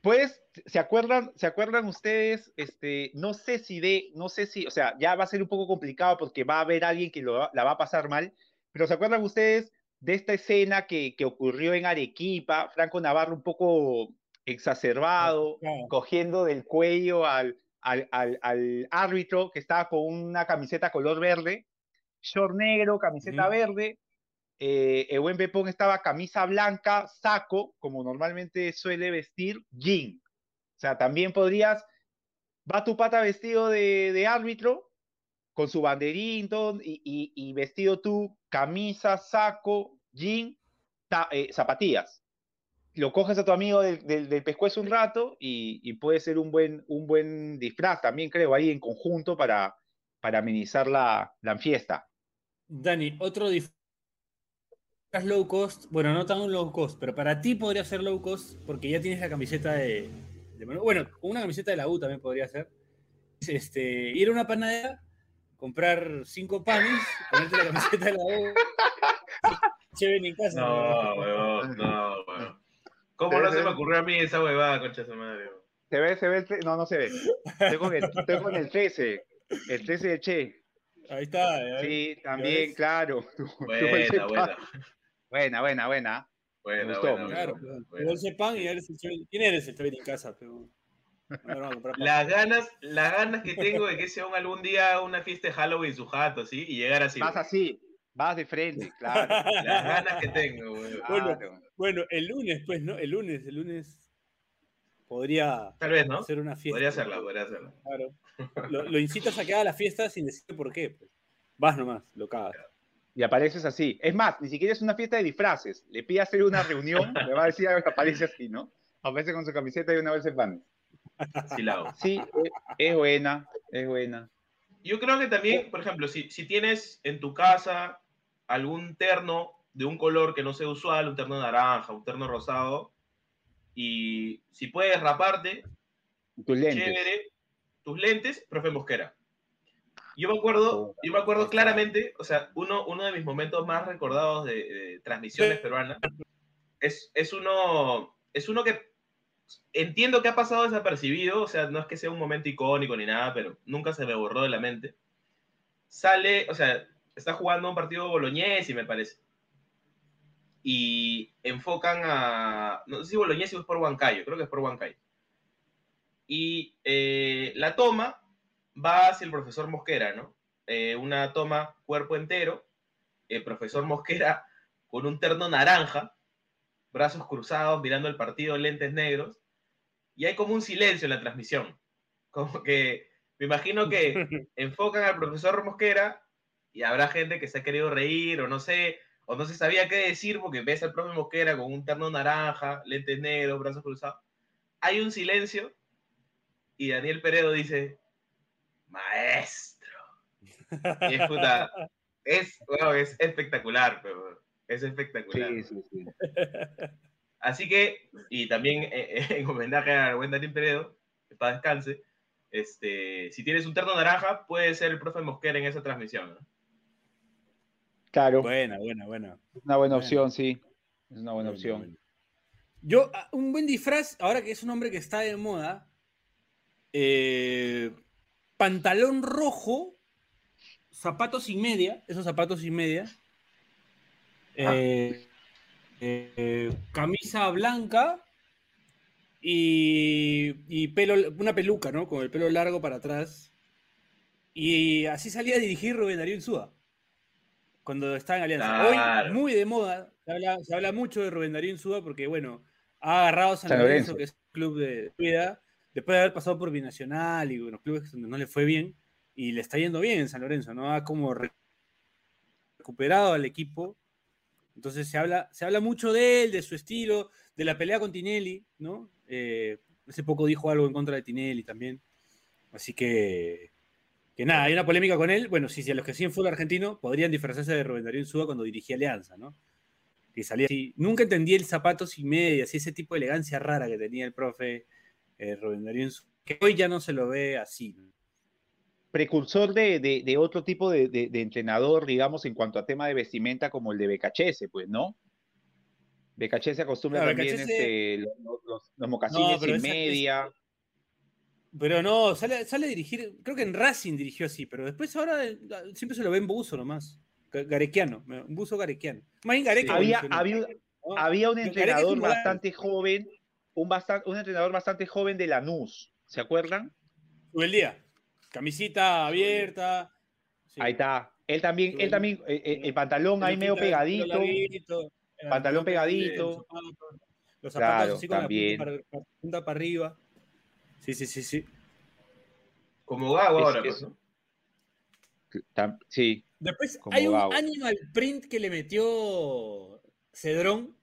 Pues, ¿se acuerdan, ¿se acuerdan ustedes? Este, no sé si de, no sé si, o sea, ya va a ser un poco complicado porque va a haber alguien que lo va- la va a pasar mal, pero ¿se acuerdan ustedes de esta escena que, que ocurrió en Arequipa? Franco Navarro un poco exacerbado, cogiendo del cuello al, al, al, al árbitro que estaba con una camiseta color verde, short negro, camiseta verde. Eh, el buen Pepón estaba camisa blanca, saco, como normalmente suele vestir, jean. O sea, también podrías, va tu pata vestido de, de árbitro, con su banderín todo, y, y- y vestido tú, camisa, saco, jean, ta- eh, zapatillas lo coges a tu amigo del, del, del pescuezo un rato y, y puede ser un buen, un buen disfraz también, creo, ahí en conjunto para, para amenizar la, la fiesta. Dani, otro disfraz low cost, bueno, no tan low cost, pero para ti podría ser low cost porque ya tienes la camiseta de, bueno, una camiseta de la U también podría ser. Este, ir a una panadera, comprar cinco panes, ponerte la camiseta de la U. Chévere en casa. No, weón, no, weón. ¿Cómo no se me ocurrió a mí esa huevada, concha de su madre? ¿Se ve? ¿Se ve? el No, no se ve. Estoy con el, estoy con el 13. El 13 de Che. Ahí está. ves. Sí, también, claro. Buena, buena. Buena, buena, buena. Buena, gustó, buena, me buena, Claro, buena, ese pan y eres el chévere. ¿Quién eres el chévere en casa? Pero... Las ganas, las ganas que tengo de que sea un algún día una fiesta de Halloween su jato, ¿sí? Y llegar así. Weón. así, vas de frente, claro. Las ganas que tengo, weón. Bueno, claro. Bueno, el lunes, pues, ¿no? El lunes, el lunes podría Tal vez, ¿no? hacer una fiesta. Podría hacerla, podría hacerla. Claro. Lo, lo incitas a que haga la fiesta sin decirte por qué. pues. Vas nomás, lo cagas. Y apareces así. Es más, ni siquiera es una fiesta de disfraces. Le pide hacer una reunión, le va a decir algo que aparece así, ¿no? Aparece con su camiseta y una vez en pan. Sí la hago. Sí, es, es buena, es buena. Yo creo que también, por ejemplo, si, si tienes en tu casa algún terno de un color que no sea usual, un terno naranja, un terno rosado, y si puedes raparte, Tus lentes. chévere, tus lentes, profe Mosquera. Yo me acuerdo, yo me acuerdo claramente, o sea, uno, uno de mis momentos más recordados de, de transmisiones peruanas es, es, uno, es uno que entiendo que ha pasado desapercibido, o sea, no es que sea un momento icónico ni nada, pero nunca se me borró de la mente. Sale, o sea, está jugando un partido boloñés, me parece. Y enfocan a, no sé si boloñés o es por Huancayo, creo que es por Huancayo. Y eh, la toma va hacia el profesor Mosquera, ¿no? Eh, una toma cuerpo entero, el profesor Mosquera con un terno naranja, brazos cruzados, mirando el partido, lentes negros, y hay como un silencio en la transmisión. Como que me imagino que enfocan al profesor Mosquera y habrá gente que se ha querido reír o no sé, o no se sabía qué decir porque ves al profe Mosquera con un terno naranja, lentes negros, brazos cruzados. Hay un silencio y Daniel Peredo dice, maestro. Y es puta, es, espectacular, pero es espectacular. Sí, sí, sí. Así que, y también eh, en homenaje al buen Daniel Peredo, que para descanse, este, si tienes un terno naranja, puede ser el profe Mosquera en esa transmisión. ¿no? Claro, Buena, buena, buena. es una buena opción, sí. Es una buena opción. Yo, ah, un buen disfraz, ahora que es un hombre que está de moda, eh, pantalón rojo, zapatos sin media, esos zapatos sin media, eh, eh, camisa blanca y, y pelo, una peluca, ¿no? Con el pelo largo para atrás. Y así salía a dirigir Rubén Darío Insúa cuando estaba en Alianza. Claro. Hoy, muy de moda, se habla, se habla mucho de Rubén Darío Insúa porque, bueno, ha agarrado a San, San Lorenzo, Lorenzo. que es un club de vida, después de haber pasado por Binacional y unos clubes donde no le fue bien, y le está yendo bien en San Lorenzo, ¿no? Ha como re- recuperado al equipo. Entonces se habla, se habla mucho de él, de su estilo, de la pelea con Tinelli, ¿no? Eh, hace poco dijo algo en contra de Tinelli también. Así que, que nada, hay una polémica con él. Bueno, sí, si a los que siguen fútbol argentino podrían disfrazarse de Rubén Darío Insúa cuando dirigía Alianza, ¿no? Que salía así. Nunca entendí el zapato sin medias y ese tipo de elegancia rara que tenía el profe eh, Rubén Darío que hoy ya no se lo ve así. ¿no? Precursor de, de- de otro tipo de, entrenador, digamos, en cuanto a tema de vestimenta, como el de Becachese, pues, ¿no? Becachese acostumbra Claro, también Becachese- este, los, los- los mocasines sin esa- media. Pero no, sale, sale a dirigir, creo que en Racing dirigió así, pero después ahora eh, siempre se lo ve en buzo nomás. Ga- Garequiano, un buzo garequiano. Más bien Gareca. había, había, ¿no? había un entrenador un bastante joven, un, basta- un entrenador bastante joven de Lanús, ¿se acuerdan? El día. Camisita abierta. sí. Ahí está. Él también, él también, eh, eh, el pantalón ahí medio pegadito. pantalón pegadito. los zapatos, Claro, así con también. la punta para, punta para arriba. Sí, sí, sí, sí. Como Gago Es- ahora, es- pues, ¿no? Sí, Después Como hay un Gago. animal print que le metió Cedrón.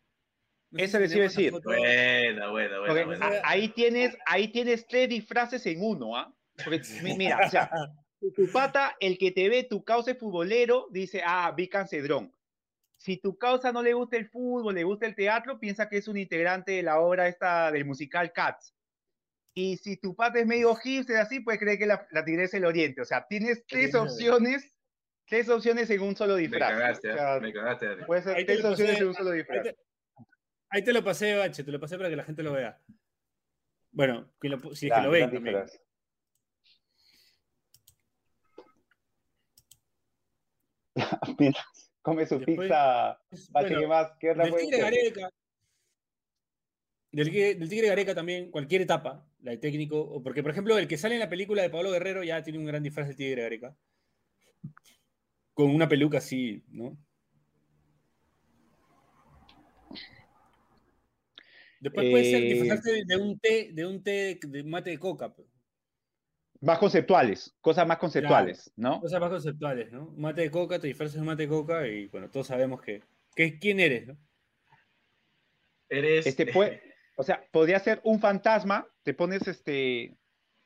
No Eso les iba a decir. Buena, buena, buena. buena. ahí tienes, ahí tienes tres disfraces en uno, ¿ah? Porque, mi- mira, o sea, tu pata, el que te ve, tu causa es futbolero, dice, ah, Vican Cedrón. Si tu causa no le gusta el fútbol, le gusta el teatro, piensa que es un integrante de la obra esta del musical Cats. Y si tu pata es medio hipster así, pues cree que la, la tigresa del oriente. O sea, tienes tres opciones, tres opciones en un solo Me disfraz. cagaste, O sea, ¿eh? me cagaste, puede ser Ahí te tres lo opciones pasé, en un solo ahí disfraz. te, ahí te lo pasé, Bache, te lo pasé para que la gente lo vea. Bueno, que lo- si es que Claro, lo ven también. disfraz. Come su Después- pizza, Bache, Bueno, ¿qué más? ¿Qué otra puede ser? Del, Tigre- del Tigre Gareca también, cualquier etapa, la de técnico, o porque por ejemplo el que sale en la película de Pablo Guerrero ya tiene un gran disfraz del Tigre Gareca. Con una peluca así, ¿no? Después puede ser Eh, disfrazarse de, un té, de un té de mate de coca, pues. Más conceptuales, cosas más conceptuales, ¿no? cosas más conceptuales, ¿no? Mate de coca, te disfrazas de mate de coca y bueno, todos sabemos que, que quién eres, ¿no? Eres. Este puede, o sea, podría ser un fantasma, te pones este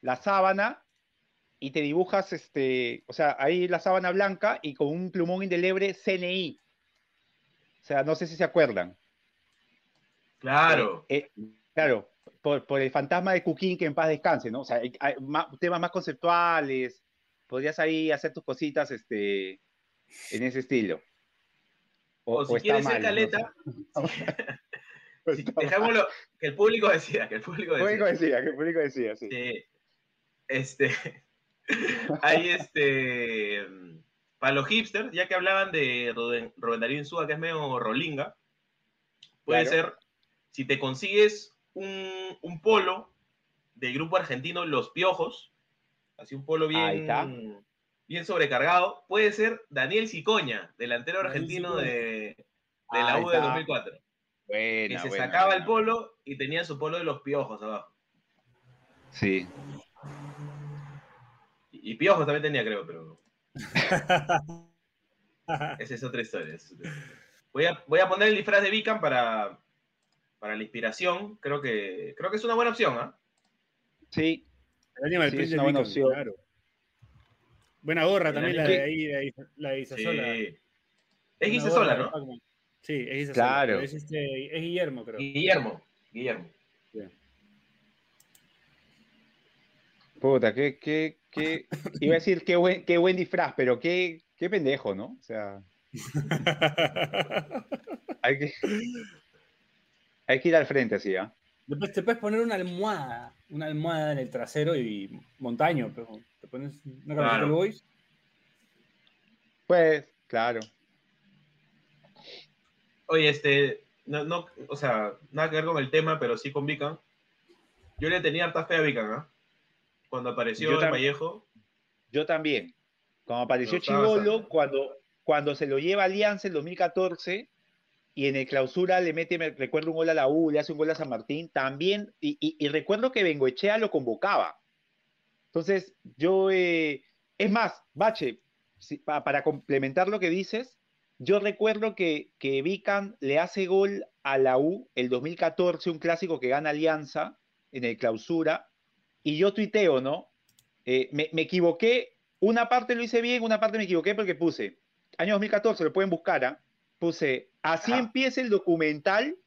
la sábana y te dibujas este, o sea, ahí la sábana blanca y con un plumón indeleble CNI. O sea, no sé si se acuerdan. Claro. Eh, eh, claro, por, por el fantasma de Cuquín que en paz descanse, ¿no? O sea, hay, hay ma- temas más conceptuales, podrías ahí hacer tus cositas este, en ese estilo. O, si quieres ser mal, no caleta, sé. mal. dejémoslo, que el público decida, que el público El público decida. decía, que el público decía, sí. Sí. Este, hay este, para los hipsters, ya que hablaban de Rubén, Rubén Darío Insúa, que es medio rolinga, puede Claro. ser, si te consigues un, un polo del grupo argentino Los Piojos, así un polo bien, bien sobrecargado, puede ser Daniel Cicoña, delantero Daniel argentino Cicoña. de, de la U de está. 2004, que Buena, se buena, sacaba el polo y tenía su polo de Los Piojos abajo. Sí. Y y Piojos también tenía, creo, pero esa es otra historia. esa es otra historia. Voy, a, voy a poner el disfraz de Vican para, para la inspiración. Creo que, creo que es una buena opción, ¿ah? Sí, El Animal Sí, Print es una buena Beacon, opción. claro. Buena gorra El también la de ahí, la de, la de Isasola. Sí. Es de ¿no? Sí, es. Claro. Es, este, es Guillermo, creo. Guillermo. Guillermo. puta, qué, qué, qué. Iba a decir qué buen, qué buen disfraz, pero qué, qué pendejo, ¿no? O sea, hay que, hay que ir al frente así, ¿ah? Después te puedes poner una almohada, una almohada en el trasero y montaño, pero te pones una camiseta Claro. de boys. Pues, claro. Oye, este, no, no, o sea, nada que ver con el tema, pero sí con Vican. Yo le tenía harta fe a Vican, ¿ah? Cuando apareció Yo el también. Vallejo. Yo también. Cuando apareció Chivolo, cuando, cuando se lo lleva Alianza en 2014 y en el clausura le mete, me recuerdo un gol a la U, le hace un gol a San Martín, también, y, y- y recuerdo que Bengoechea lo convocaba. Entonces, yo, eh, es más, Bache, si- pa- para complementar lo que dices, yo recuerdo que, que Vican le hace gol a la U el 2014, un clásico que gana Alianza en el clausura, y yo tuiteo, ¿no? Eh, me, me equivoqué, una parte lo hice bien, una parte me equivoqué porque puse, año 2014, lo pueden buscar, ¿ah? puse, así empieza el documental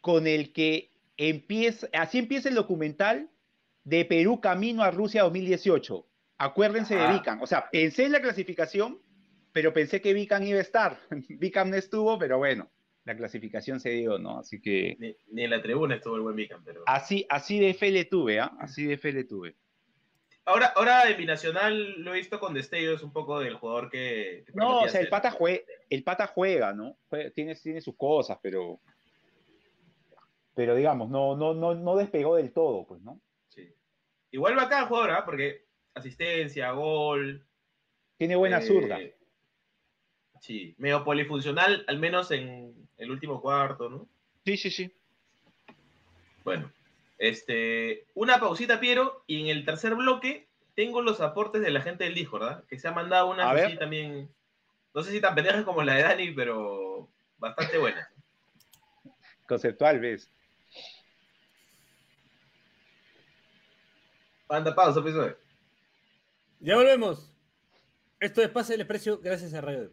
con el que empieza, así empieza el documental de Perú camino a Rusia 2018. Acuérdense de. Vican. O sea, pensé en la clasificación, pero pensé que Vican iba a estar. Vican no estuvo, pero bueno, la clasificación se dio, ¿no? Así que Ni, ni en la tribuna estuvo el buen Vican, pero. así, así de fe le tuve, ¿ah? Así de fe le tuve. Ahora, ahora en Binacional lo he visto con destellos un poco del jugador que. que No, o sea, el pata, jue- el pata juega, ¿no? Tiene, tiene sus cosas, pero. Pero digamos, no, no, no, no despegó del todo, pues, ¿no? Sí. Igual bacán jugador, ¿ah? Porque asistencia, gol. Tiene buena eh, zurda. Sí, medio polifuncional, al menos en el último cuarto, ¿no? Sí, sí, sí. Bueno, este, una pausita, Piero, y en el tercer bloque tengo los aportes de la gente del Discord, ¿verdad? Que se ha mandado una A ver. así también, no sé si tan pendejas como la de Dani, pero bastante buena. Conceptual, ¿ves? Anda, pausa, pues, oye. Ya volvemos. Esto es Pase del Desprecio gracias a Radio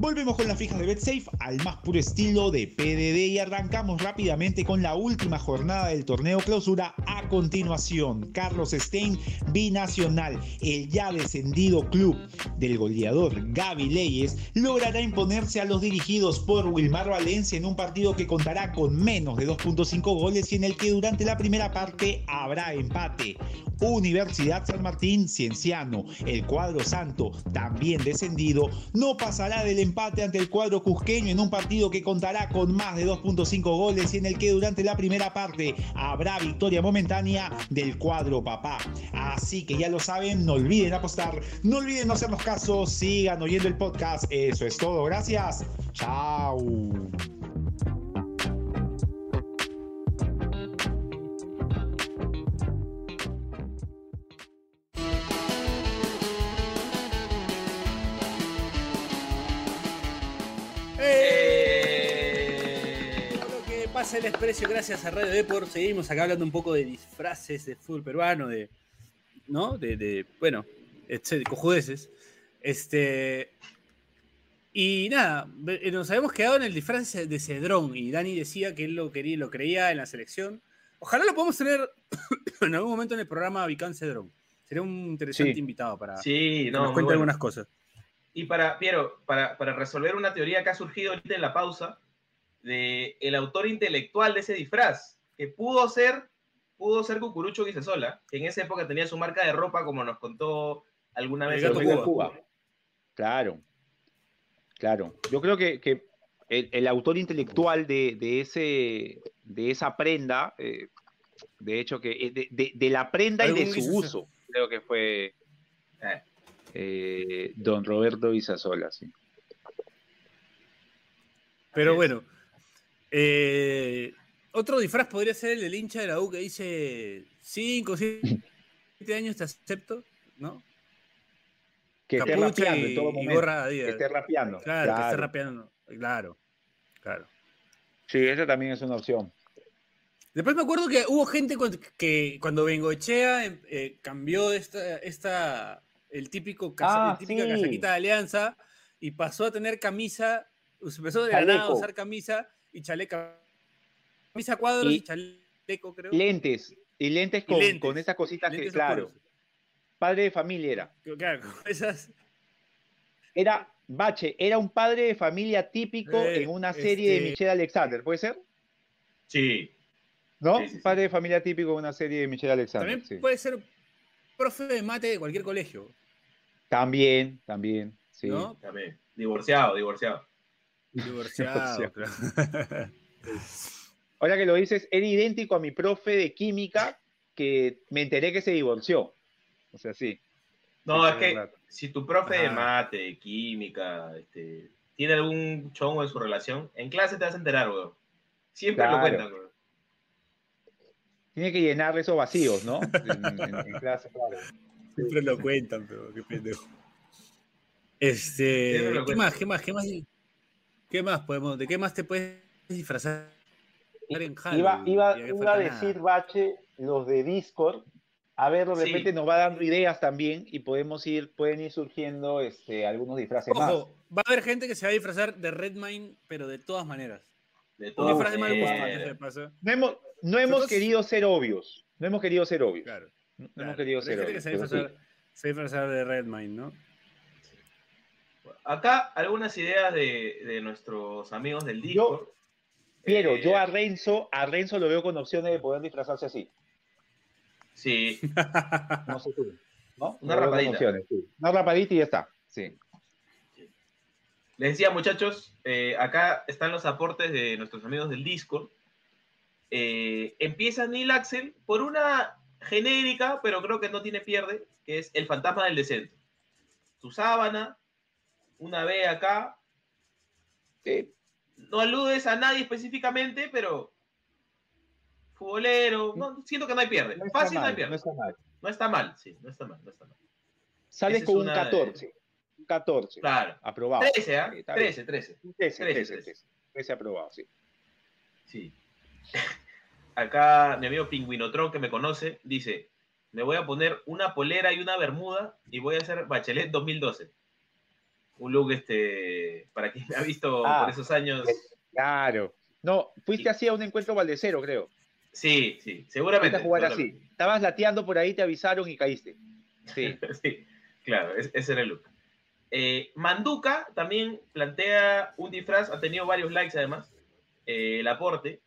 Volvemos con las fijas de BetSafe al más puro estilo de PDD y arrancamos rápidamente con la última jornada del torneo clausura a continuación. Carlos Stein, binacional, el ya descendido club del goleador Gaby Leyes, logrará imponerse a los dirigidos por Wilmar Valencia en un partido que contará con menos de 2.5 goles y en el que durante la primera parte habrá empate. Universidad San Martín Cienciano, el cuadro santo, también descendido, no pasará del empate ante el cuadro cusqueño en un partido que contará con más de 2.5 goles y en el que durante la primera parte habrá victoria momentánea del cuadro papá. Así que ya lo saben, no olviden apostar, no olviden no hacernos caso, sigan oyendo el podcast. Eso es todo, gracias. Chao. Pasa el desprecio gracias a Radio Deport. Seguimos acá hablando un poco de disfraces de fútbol peruano, de. ¿No? De. de bueno, este, cojudeces. Este. Y nada, ve- nos habíamos quedado en el disfraz de Cedrón. Y Dani decía que él lo quería, lo creía en la selección. Ojalá lo podamos tener en algún momento en el programa Vicán Cedrón. Sería un interesante Sí. invitado para sí, que no. nos cuente bueno. algunas cosas. Y para, Piero, para, para resolver una teoría que ha surgido ahorita en la pausa, de el autor intelectual de ese disfraz, que pudo ser, pudo ser Cucurucho Guisasola, que en esa época tenía su marca de ropa, como nos contó alguna El vez. gato Domingo Cuba. Claro. Claro. Yo creo que, que el, el autor intelectual de, de ese, de esa prenda, eh, de hecho, que eh, de, de- de la prenda y de su Guisasola. uso, creo que fue Eh. eh, don Roberto Isasola, sí. Pero bueno. Eh, otro disfraz podría ser el del hincha de la U que dice 5, 7 años te acepto, ¿no? Que esté rapeando y- en todo momento. gorra Que esté rapeando. Claro, que esté rapeando. Claro, claro. Sí, esa también es una opción. Después me acuerdo que hubo gente que cuando Bengoechea em- eh, cambió esta, esta, el típico casa- Ah, el típica sí. casaquita de alianza y pasó a tener camisa, empezó de la nada a usar camisa y chaleca. Camisa cuadros y, Y- chaleco, creo. Lentes. Y lentes con, lentes. con esas cositas que, claro, oscuros. padre de familia era. Claro, con esas. Era, Bache, era un padre de familia típico Eh, en una serie de este- Michelle Alexander, ¿puede ser? Sí, ¿No? Sí, sí, sí. Padre de familia típico en una serie de Michelle Alexander. También sí. puede ser profe de mate de cualquier colegio, También, también, sí. ¿no? también. Divorciado, divorciado. Divorciado. claro. Ahora que lo dices, era idéntico a mi profe de química que me enteré que se divorció. O sea, sí. No, es que verdad. si tu profe de mate, de química, este, tiene algún chongo en su relación, en clase te vas a enterar, weón. Siempre lo cuentan, weón. Tiene que llenar esos vacíos, ¿no? En, en- en clase, claro. Siempre lo cuentan, pero qué pendejo. Este, ¿qué más? ¿Qué más? ¿Qué más? ¿Qué más podemos? ¿De qué más te puedes disfrazar en Iba, iba, que a nada. decir, Bache, los de Discord. A ver, de Sí. repente nos va dando ideas también y podemos ir, pueden ir surgiendo este, algunos disfraces más. Ojo, va a haber gente que se va a disfrazar de Redmine, pero de todas maneras. De todas mal gusto, maneras. pasar. No hemos, no hemos querido ser obvios. No hemos querido ser obvios. Claro. No, claro. hemos querido Pero ser gente que obvios. se va a pero sí. disfrazar, se va a disfrazar de Redmine, ¿no? Acá algunas ideas de, de nuestros amigos del Yo- Discord. Piero, Eh, yo a Renzo, a Renzo lo veo con opciones de poder disfrazarse así. Sí, No sé tú. ¿no? Una Lo rapadita. opciones, sí. Una rapadita y ya está. Sí. Les decía, muchachos, eh, acá están los aportes de nuestros amigos del Discord. Eh, empieza Neil Axel por una genérica, pero creo que no tiene pierde, que es el fantasma del descenso. Tu sábana, una B acá. Sí. No aludes a nadie específicamente, pero futbolero. No, siento que no hay pierde. No Fácil no hay mal, pierde. no está mal. No está mal, sí, no está mal, no está mal. Sales Esa con un una de- 14. Un 14. Claro. Aprobado. 13, ¿ah? Sí, está bien. 13, 13. 13, 13, 13, 13. 13. 13 aprobado, sí. Sí. Acá mi amigo Pingüinotron, que me conoce, dice: Me voy a poner una polera y una bermuda y voy a hacer Bachelet 2012. Un look, este, para quien me ha visto Ah. por esos años. Claro. No, fuiste Sí. así a un encuentro Valdecero, creo. Sí, sí, seguramente. a jugar así. Estabas lateando por ahí, te avisaron y caíste. Sí. Sí, claro, es- ese era el look. Eh, Manduca también plantea un disfraz, ha tenido varios likes además, eh, el aporte.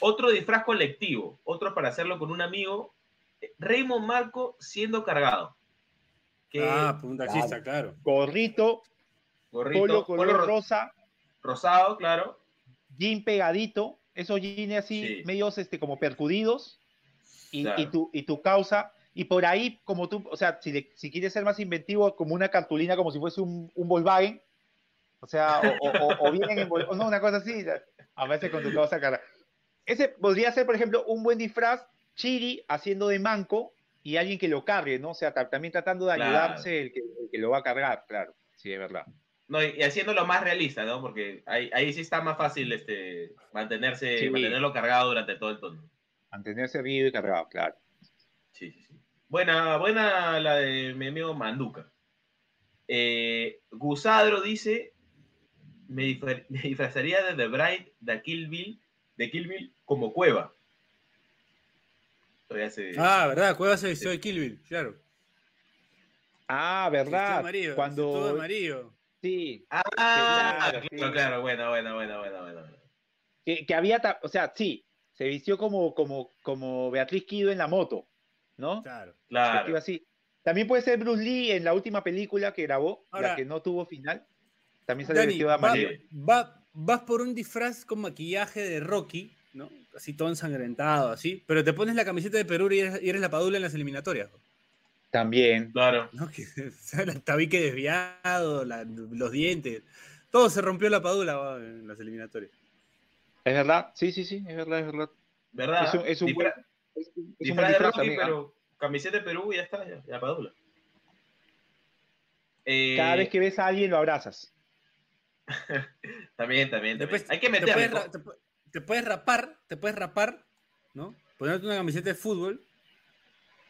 Otro disfraz colectivo, otro para hacerlo con un amigo. eh, Raymond Marco siendo cargado. Que Ah, pues un taxista, claro. Gorrito, gorrito, polo color ro- rosa, rosado, claro. jean pegadito, esos jeans así, Sí. medios este, como percudidos, y, Claro. y tu, y tu causa. Y por ahí, como tú, o sea, si, le- si quieres ser más inventivo, como una cartulina, como si fuese un, un Volkswagen, o sea, o, o, o- vienen en, o no, una cosa así, a veces con tu causa cara. Ese podría ser, por ejemplo, un buen disfraz, Chiri haciendo de manco y alguien que lo cargue, ¿no? O sea, ta- también tratando de Claro. ayudarse el que, el que lo va a cargar, claro, sí, es verdad. No, y, haciéndolo más realista, ¿no? Porque ahí, ahí sí está más fácil este, mantenerse, Sí. mantenerlo cargado durante todo el tono. Mantenerse vivo y cargado, claro. Sí, sí, sí. Buena, buena la de mi amigo Manduca. Eh, Gusadro dice: me, me disfrazaría de The Bride de Kill Bill, de Kill Bill como cueva. Todavía se- Ah, ¿verdad? Cueva se vistió de Kill Bill, claro. Ah, Se vistió de ¿verdad? amarillo, Cuando, amarillo. Sí, Ah, claro, claro, sí. claro, buena, buena, buena, buena, buena. que, que había, o sea, sí, se vistió como, como, como Beatriz Kido en la moto, ¿no? Claro. Claro. Así. También puede ser Bruce Lee en la última película que grabó, Ahora- la que no tuvo final. También sale Dani, vestido de amarillo. va- vas por un disfraz con maquillaje de Rocky, ¿no? Así todo ensangrentado, así, pero te pones la camiseta de Perú y eres, y eres la padula en las eliminatorias, También. Claro. ¿no? Que, o sea, el tabique desviado, la- los dientes, todo se rompió la padula en las eliminatorias. Es verdad, sí, sí, sí, es verdad, es verdad. ¿Verdad? Es un, es un Disfra- buen, es un- es un disfraz buen de disfraz Rocky, también, ¿ah? pero camiseta de Perú y ya está, ya, ya padula. Eh, Cada vez que ves a alguien lo abrazas. También, también. Después. Hay que te meterle. puedes, ra- te, te puedes rapar, te puedes rapar, ¿no? Ponerte una camiseta de fútbol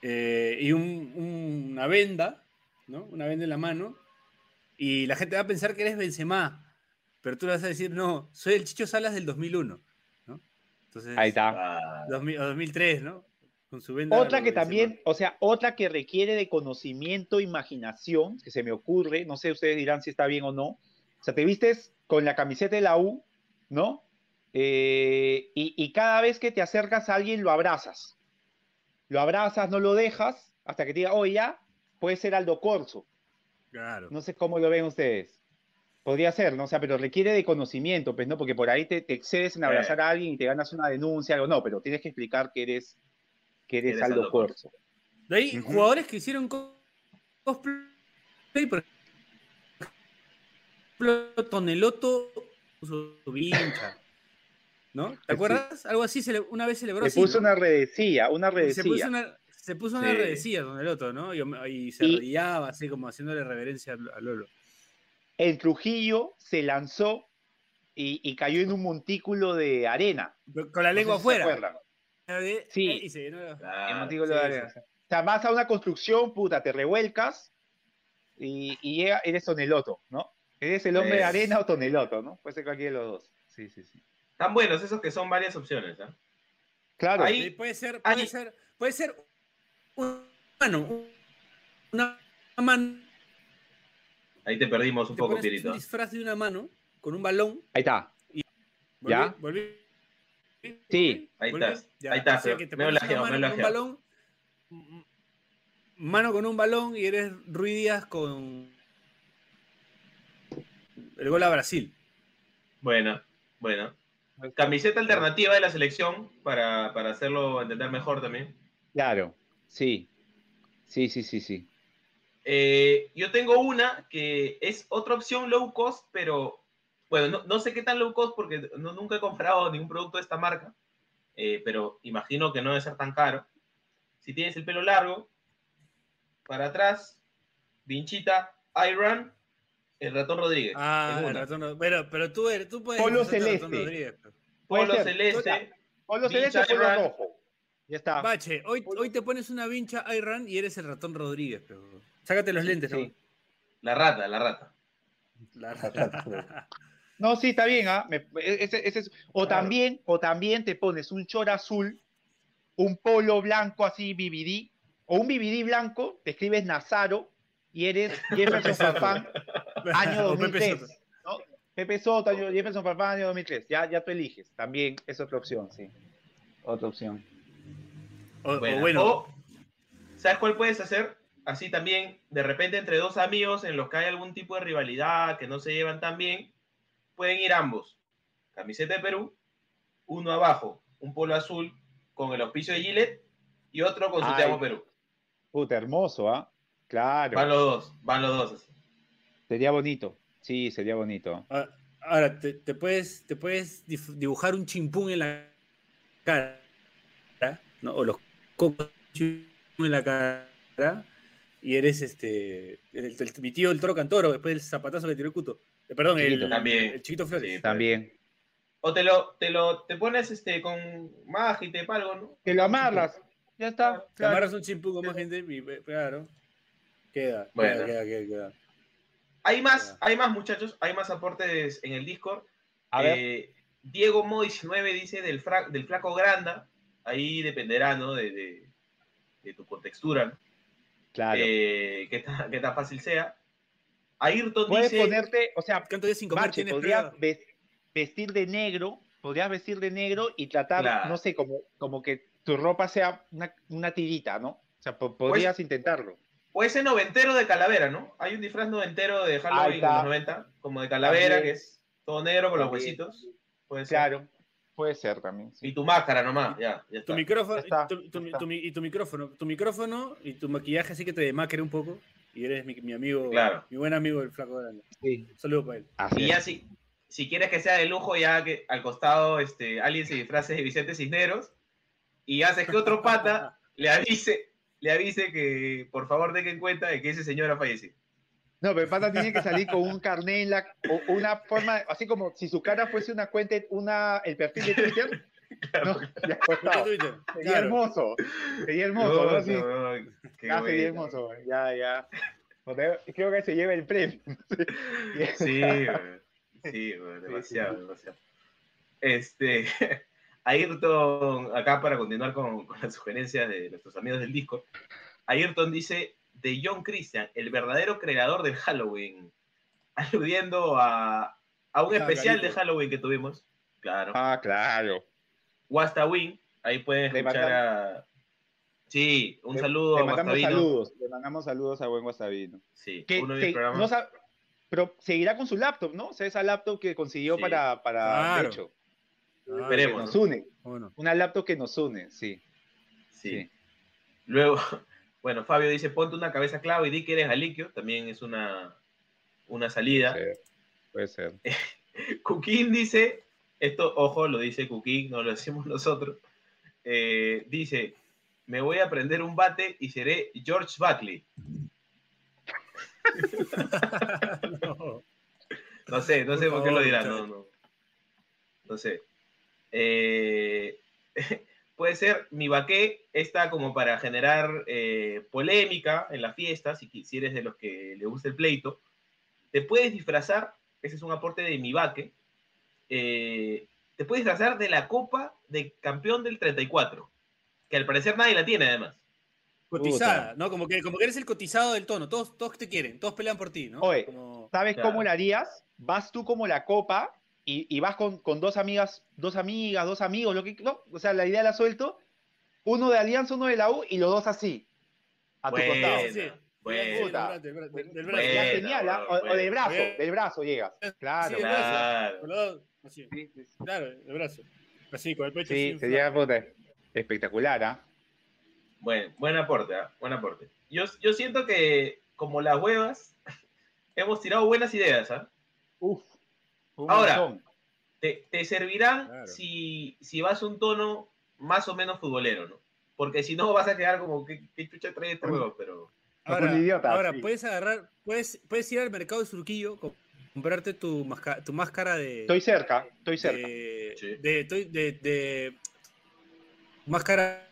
eh, y un- un- una venda, ¿no? Una venda en la mano y la gente va a pensar que eres Benzema, pero tú le vas a decir, no, soy el Chicho Salas del 2001, ¿no? Entonces, Ahí está. Ah, 2000 o 2003, ¿no? Con su venda. Otra que Benzema. también, o sea, otra que requiere de conocimiento, imaginación, que se me ocurre, no sé, ustedes dirán si está bien o no. O sea, te vistes con la camiseta de la U, ¿no? Eh, y, y cada vez que te acercas a alguien lo abrazas. Lo abrazas, no lo dejas, hasta que te diga, oye, ya, puede ser Aldo Corso. Claro. No sé cómo lo ven ustedes. Podría ser, ¿no? O sea, pero requiere de conocimiento, pues, ¿no? Porque por ahí te, te excedes en abrazar a alguien y te ganas una denuncia, algo. No, pero tienes que explicar que eres, que eres, Eres Aldo, Aldo Corso. De ahí, jugadores que hicieron co- cosplay, por ejemplo, Toneloto su vincha, ¿no? ¿Te Sí. acuerdas? Algo así, una vez celebró Se así, puso ¿no? una redecilla, una se redecilla. puso una, se puso una Sí. redecilla Toneloto, ¿no? Y, y se Y- arrodillaba así como haciéndole reverencia a Lolo. El Trujillo se lanzó y, y cayó en un montículo de arena. Con la No sé lengua se afuera. acuerdan. Eh, Sí. y se llenó de- claro. El montículo sí, de arena. O sea, vas a una construcción, puta, te revuelcas y, y llega, eres Toneloto, ¿no? ¿Eres el hombre de Sí. arena o Toneloto, no? Puede ser cualquiera de los dos. Sí, sí, sí. Están buenos esos que son varias opciones. ¿ah? Claro. Ahí- Sí, puede ser, ahí- puede ser, puede ser un mano, un- una mano. Ahí te perdimos un te poco, Pirito. un disfraz de una mano con un balón. Ahí está. volví- ¿Ya? volví- Sí. Ahí estás, ya. ahí estás, O sea, me me mano con un balón, m- mano con un balón y eres Rui Díaz con el gol a Brasil. Bueno, bueno. Camiseta alternativa de la selección para, para hacerlo entender mejor también. Claro. Sí. Sí, sí, sí, sí. Eh, yo tengo una que es otra opción low cost, pero bueno, no, no sé qué tan low cost porque no- nunca he comprado ningún producto de esta marca. eh, pero imagino que no debe ser tan caro. Si tienes el pelo largo, para atrás, vinchita, Iron, el ratón Rodríguez. Ah, el ratón Rod- Bueno, pero tú, eres, tú puedes. Polo celeste. Rodríguez, pues. Polo celeste, Polo celeste, polo Iron. rojo. Ya está. Bache, hoy, hoy te pones una vincha Iron y eres el ratón Rodríguez. Pero... Sácate los lentes, sí. la rata, la rata. La- No, sí, está bien, ¿ah? Me- ese- ese es- o, Claro. también, o también te pones un chor azul, un polo blanco así, BBD, o un BBD blanco, te escribes Nazaro y eres Jefferson Farfán, año O Pepe 2003. Soto. ¿no? Pepe Soto, año- Jefferson Farfán, año 2003. Ya, ya tú eliges. También es otra opción, sí. Otra opción. O, bueno, O, ¿sabes cuál puedes hacer? Así también, de repente, entre dos amigos en los que hay algún tipo de rivalidad, que no se llevan tan bien, pueden ir ambos. Camiseta de Perú, uno abajo, un polo azul con el auspicio de Gillette y otro con su Ay. Te amo Perú. Puta, hermoso, ¿ah? Claro. Van los dos, van los dos. así. Sería bonito. Sí, sería bonito. Ah, Ahora, te, te puedes, te puedes dibujar un chimpún en la cara, ¿no? O los cocos en la cara, y eres este. el- el- mi tío el toro cantoro, después del zapatazo que tiró el cuto. Eh, perdón, el, Chiquito. También. el chiquito Flores. Sí. También. O te lo, te lo te pones este con magia y te algo, ¿no? Que lo amarras. Ya está. Te claro. amarras un chimpún con más gente, claro. Queda, Bueno. queda, queda, queda, queda. Hay más, hay más muchachos, hay más aportes en el Discord. A ver. Eh, Diego Mo 19 dice del, fra- del flaco Granda. Ahí dependerá, ¿no? De, de- de tu contextura, ¿no? Claro. Eh, qué, tan, qué tan fácil sea. Ayrton Puedes dice. ponerte, o sea, ¿Cuántos días sin comer Bache, tienes podrías vestir de negro, podrías vestir de negro y tratar, Claro. no sé, como, como que tu ropa sea una, una tirita, ¿no? O sea, po- podrías Pues intentarlo. O ese noventero de calavera, ¿no? Hay un disfraz noventero de Halloween en está. los 90, como de calavera, También. que es todo negro con los huesitos. Puede ser. Claro, puede ser también. sí. Y tu máscara nomás, ya, ya Tu está. micrófono, está, tu- tu- tu y tu micrófono, tu micrófono y tu maquillaje así que te demacre un poco y eres mi, mi amigo, Claro. mi buen amigo el flaco grande. Sí, Un saludo para él. así Y ya si, si quieres que sea de lujo, ya que al costado este, alguien se disfrace de Vicente Cisneros y haces que otro pata le avise, le avise que por favor tenga en cuenta de que ese señor ha fallecido. No, pero el pata tiene que salir con un carnet en la, o una forma, así como si su cara fuese una cuenta, una, el perfil de Twitter. No, ya pues. Twitter, Sería claro. hermoso. Sería hermoso, ¿no? Sí. no, Ya sería hermoso. Ya, ya. Creo que se lleva el premio. Sí, güey. sí, güey, demasiado, demasiado. Este, Ayrton, acá para continuar con, con las sugerencias de nuestros amigos del disco, Ayrton dice de John Christian, el verdadero creador del Halloween, aludiendo a, a un Ah, especial de. Halloween que tuvimos, claro, Ah, claro. Wasta Win, ahí pueden escuchar a... Sí, un Le- saludo le a mandamos Guastavino. saludos. Le mandamos saludos a buen Guastavino. Sí, Que uno de mis programas. no pero seguirá con su laptop, ¿no? O sea, esa laptop que consiguió Sí. para, para Claro. de hecho, Ah, que Veremos. nos ¿no? une. Bueno, Una laptop que nos une, sí. Sí. Sí. Luego, bueno, Fabio dice, ponte una cabeza clavo y di que eres Aliquio, también es una, una salida. Puede ser, Puede ser. Cuquín dice, esto, ojo, lo dice Cuquín, no lo decimos nosotros, eh, dice, me voy a prender un bate y seré George Buckley. no. No sé, no Por sé por qué lo favor, dirá, no, no. No sé. Eh, puede ser mi vaqué, está como para generar eh, polémica en la fiesta, si, si eres de los que le gusta el pleito. Te puedes disfrazar, ese es un aporte de mi vaque, eh, te puedes disfrazar de la Copa de Campeón del 34, que al parecer nadie la tiene además. Cotizada, ¿no? Como que, como que eres el cotizado del tono. Todos, todos te quieren, todos pelean por ti, ¿no? Oye, Como- ¿Sabes Claro. cómo la harías? Vas tú como la copa y, y vas con, con dos amigas, dos amigas, dos amigos, lo que no, o sea, la idea la suelto, uno de Alianza, uno de la U y los dos así, a tu costado. Sí, sí. bueno. Puta. Del brazo, del- del brazo. ya Bueno, genial, bueno, o, o del brazo, Bien. del brazo llegas. Claro, Sí, del claro. brazo. Claro. Con los dos, así. Sí, sí, sí. Claro, el brazo. Así, con el pecho Sí, así sería puta, espectacular, ¿ah? Bueno, buen aporte, ¿ah? buen aporte. Yo, yo siento que, como las huevas, hemos tirado buenas ideas, ¿ah? Uf. Un Ahora. Te, te servirán Claro. si, si vas un tono más o menos futbolero, ¿no? Porque si no vas a quedar como, ¿qué, qué chucha trae este juego? Pero Ahora, idiota, ahora sí. puedes agarrar, puedes, puedes ir al mercado de Surquillo, co- comprarte tu, masca- tu máscara de. Estoy cerca, estoy cerca. de, Sí. de, estoy- de- de- máscara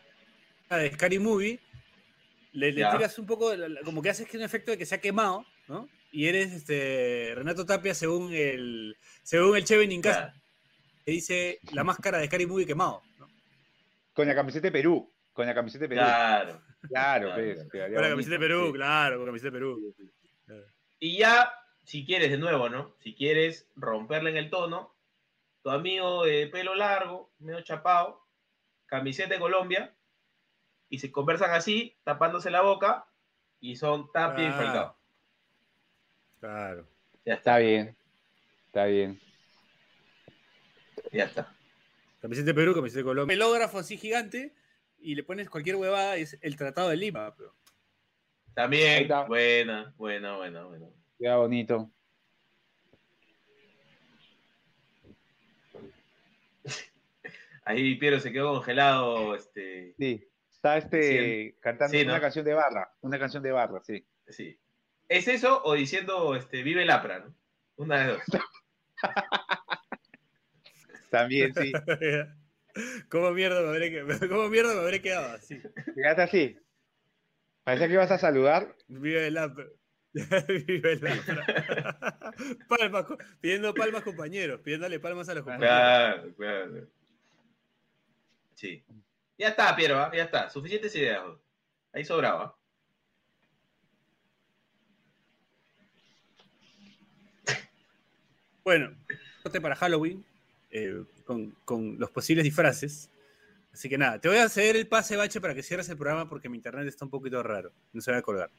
de Scary Movie, le, le tiras un poco, como que haces que un efecto de que se ha quemado, ¿no? Y eres este Renato Tapia según el según el Cheven Incasa, que dice la máscara de Scary Movie quemado, ¿no? Con la camiseta de Perú. Con la camiseta de Perú. claro. Claro, Claro, pues, Con la camiseta de Perú, sí. claro, con la camiseta de Perú. Y ya, si quieres de nuevo, ¿no? Si quieres romperle en el tono, tu amigo de pelo largo, medio chapado, camiseta de Colombia, y se conversan así, tapándose la boca, y son Tapia y. Falcao. Claro. Ya Está está, bien. Está bien. ya está. Camiseta de Perú, camiseta de Colombia. Melógrafo así gigante y le pones cualquier huevada, es el Tratado de Lima. pero- También, está. buena, buena, buena, buena. Queda bonito. Ahí Piero se quedó congelado, este, Sí. Está este cantando Sí, ¿no? una canción de barra. Una canción de barra, sí. sí. ¿Es eso o diciendo, este, vive el APRA, ¿no? Una de dos. También, sí. ¿Cómo mierda me habré, que- cómo mierda me habré quedado así? Quédate así. Parece que ibas a saludar. Vive el APRA. Vive el APRA. palmas, pidiendo palmas compañeros, pidiéndole palmas a los compañeros. Claro, claro. Sí. Ya está, Piero, ¿ah? ya está. Suficientes ideas. Ahí sobraba. Bueno, para Halloween eh, con, los posibles disfraces. Así que nada, te voy a ceder el pase bache para que cierres el programa porque mi internet está un poquito raro. No se va a colgar.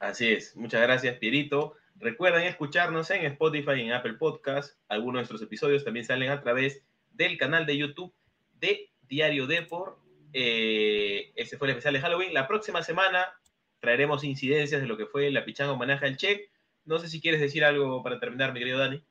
Así es. Muchas gracias, Pierito. Recuerden escucharnos en Spotify y en Apple Podcast. Algunos de nuestros episodios también salen a través del canal de YouTube de Diario Depor. Eh, este fue el especial de Halloween. La próxima semana traeremos incidencias de lo que fue la pichanga homenaje al Che. No sé si quieres decir algo para terminar, mi querido Dani.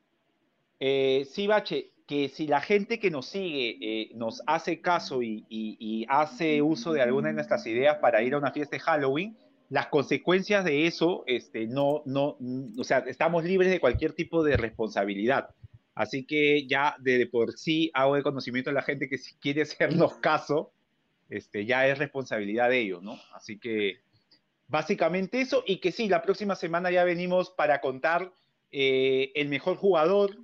Eh, sí, Bache, que si la gente que nos sigue eh, nos hace caso y, hace uso de alguna de nuestras ideas para ir a una fiesta de Halloween, las consecuencias de eso, este, no, no, mm, o sea, estamos libres de cualquier tipo de responsabilidad. Así que ya de por sí hago de conocimiento a la gente que si quiere hacernos caso, este, ya es responsabilidad de ellos, ¿no? Así que básicamente eso, y que sí, la próxima semana ya venimos para contar eh, el mejor jugador,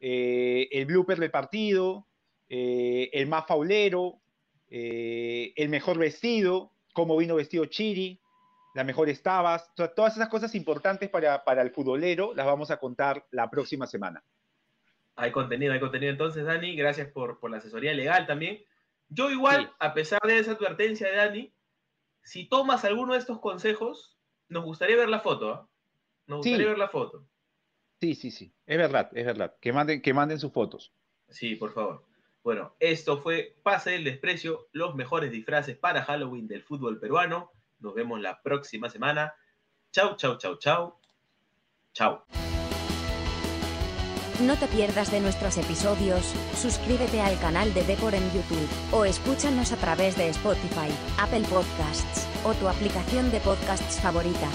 eh, el blooper del partido, eh, el más faulero, el mejor vestido, cómo vino vestido Chiri, las mejores tabas, to- todas esas cosas importantes para, para el futbolero las vamos a contar la próxima semana. Hay contenido, hay contenido. Entonces, Dani, gracias por, por la asesoría legal también. Yo igual, Sí. a pesar de esa advertencia de Dani, si tomas alguno de estos consejos, nos gustaría ver la foto. ¿ah? Nos Sí. gustaría ver la foto. Sí, sí, sí, es verdad, es verdad. Que manden, que manden sus fotos. Sí, por favor. Bueno, esto fue Pase del Desprecio, los mejores disfraces para Halloween del fútbol peruano. Nos vemos la próxima semana. Chau, chau, chau, chau. Chau. No te pierdas de nuestros episodios, suscríbete al canal de Depor en YouTube, o escúchanos a través de Spotify, Apple Podcasts, o tu aplicación de podcasts favorita.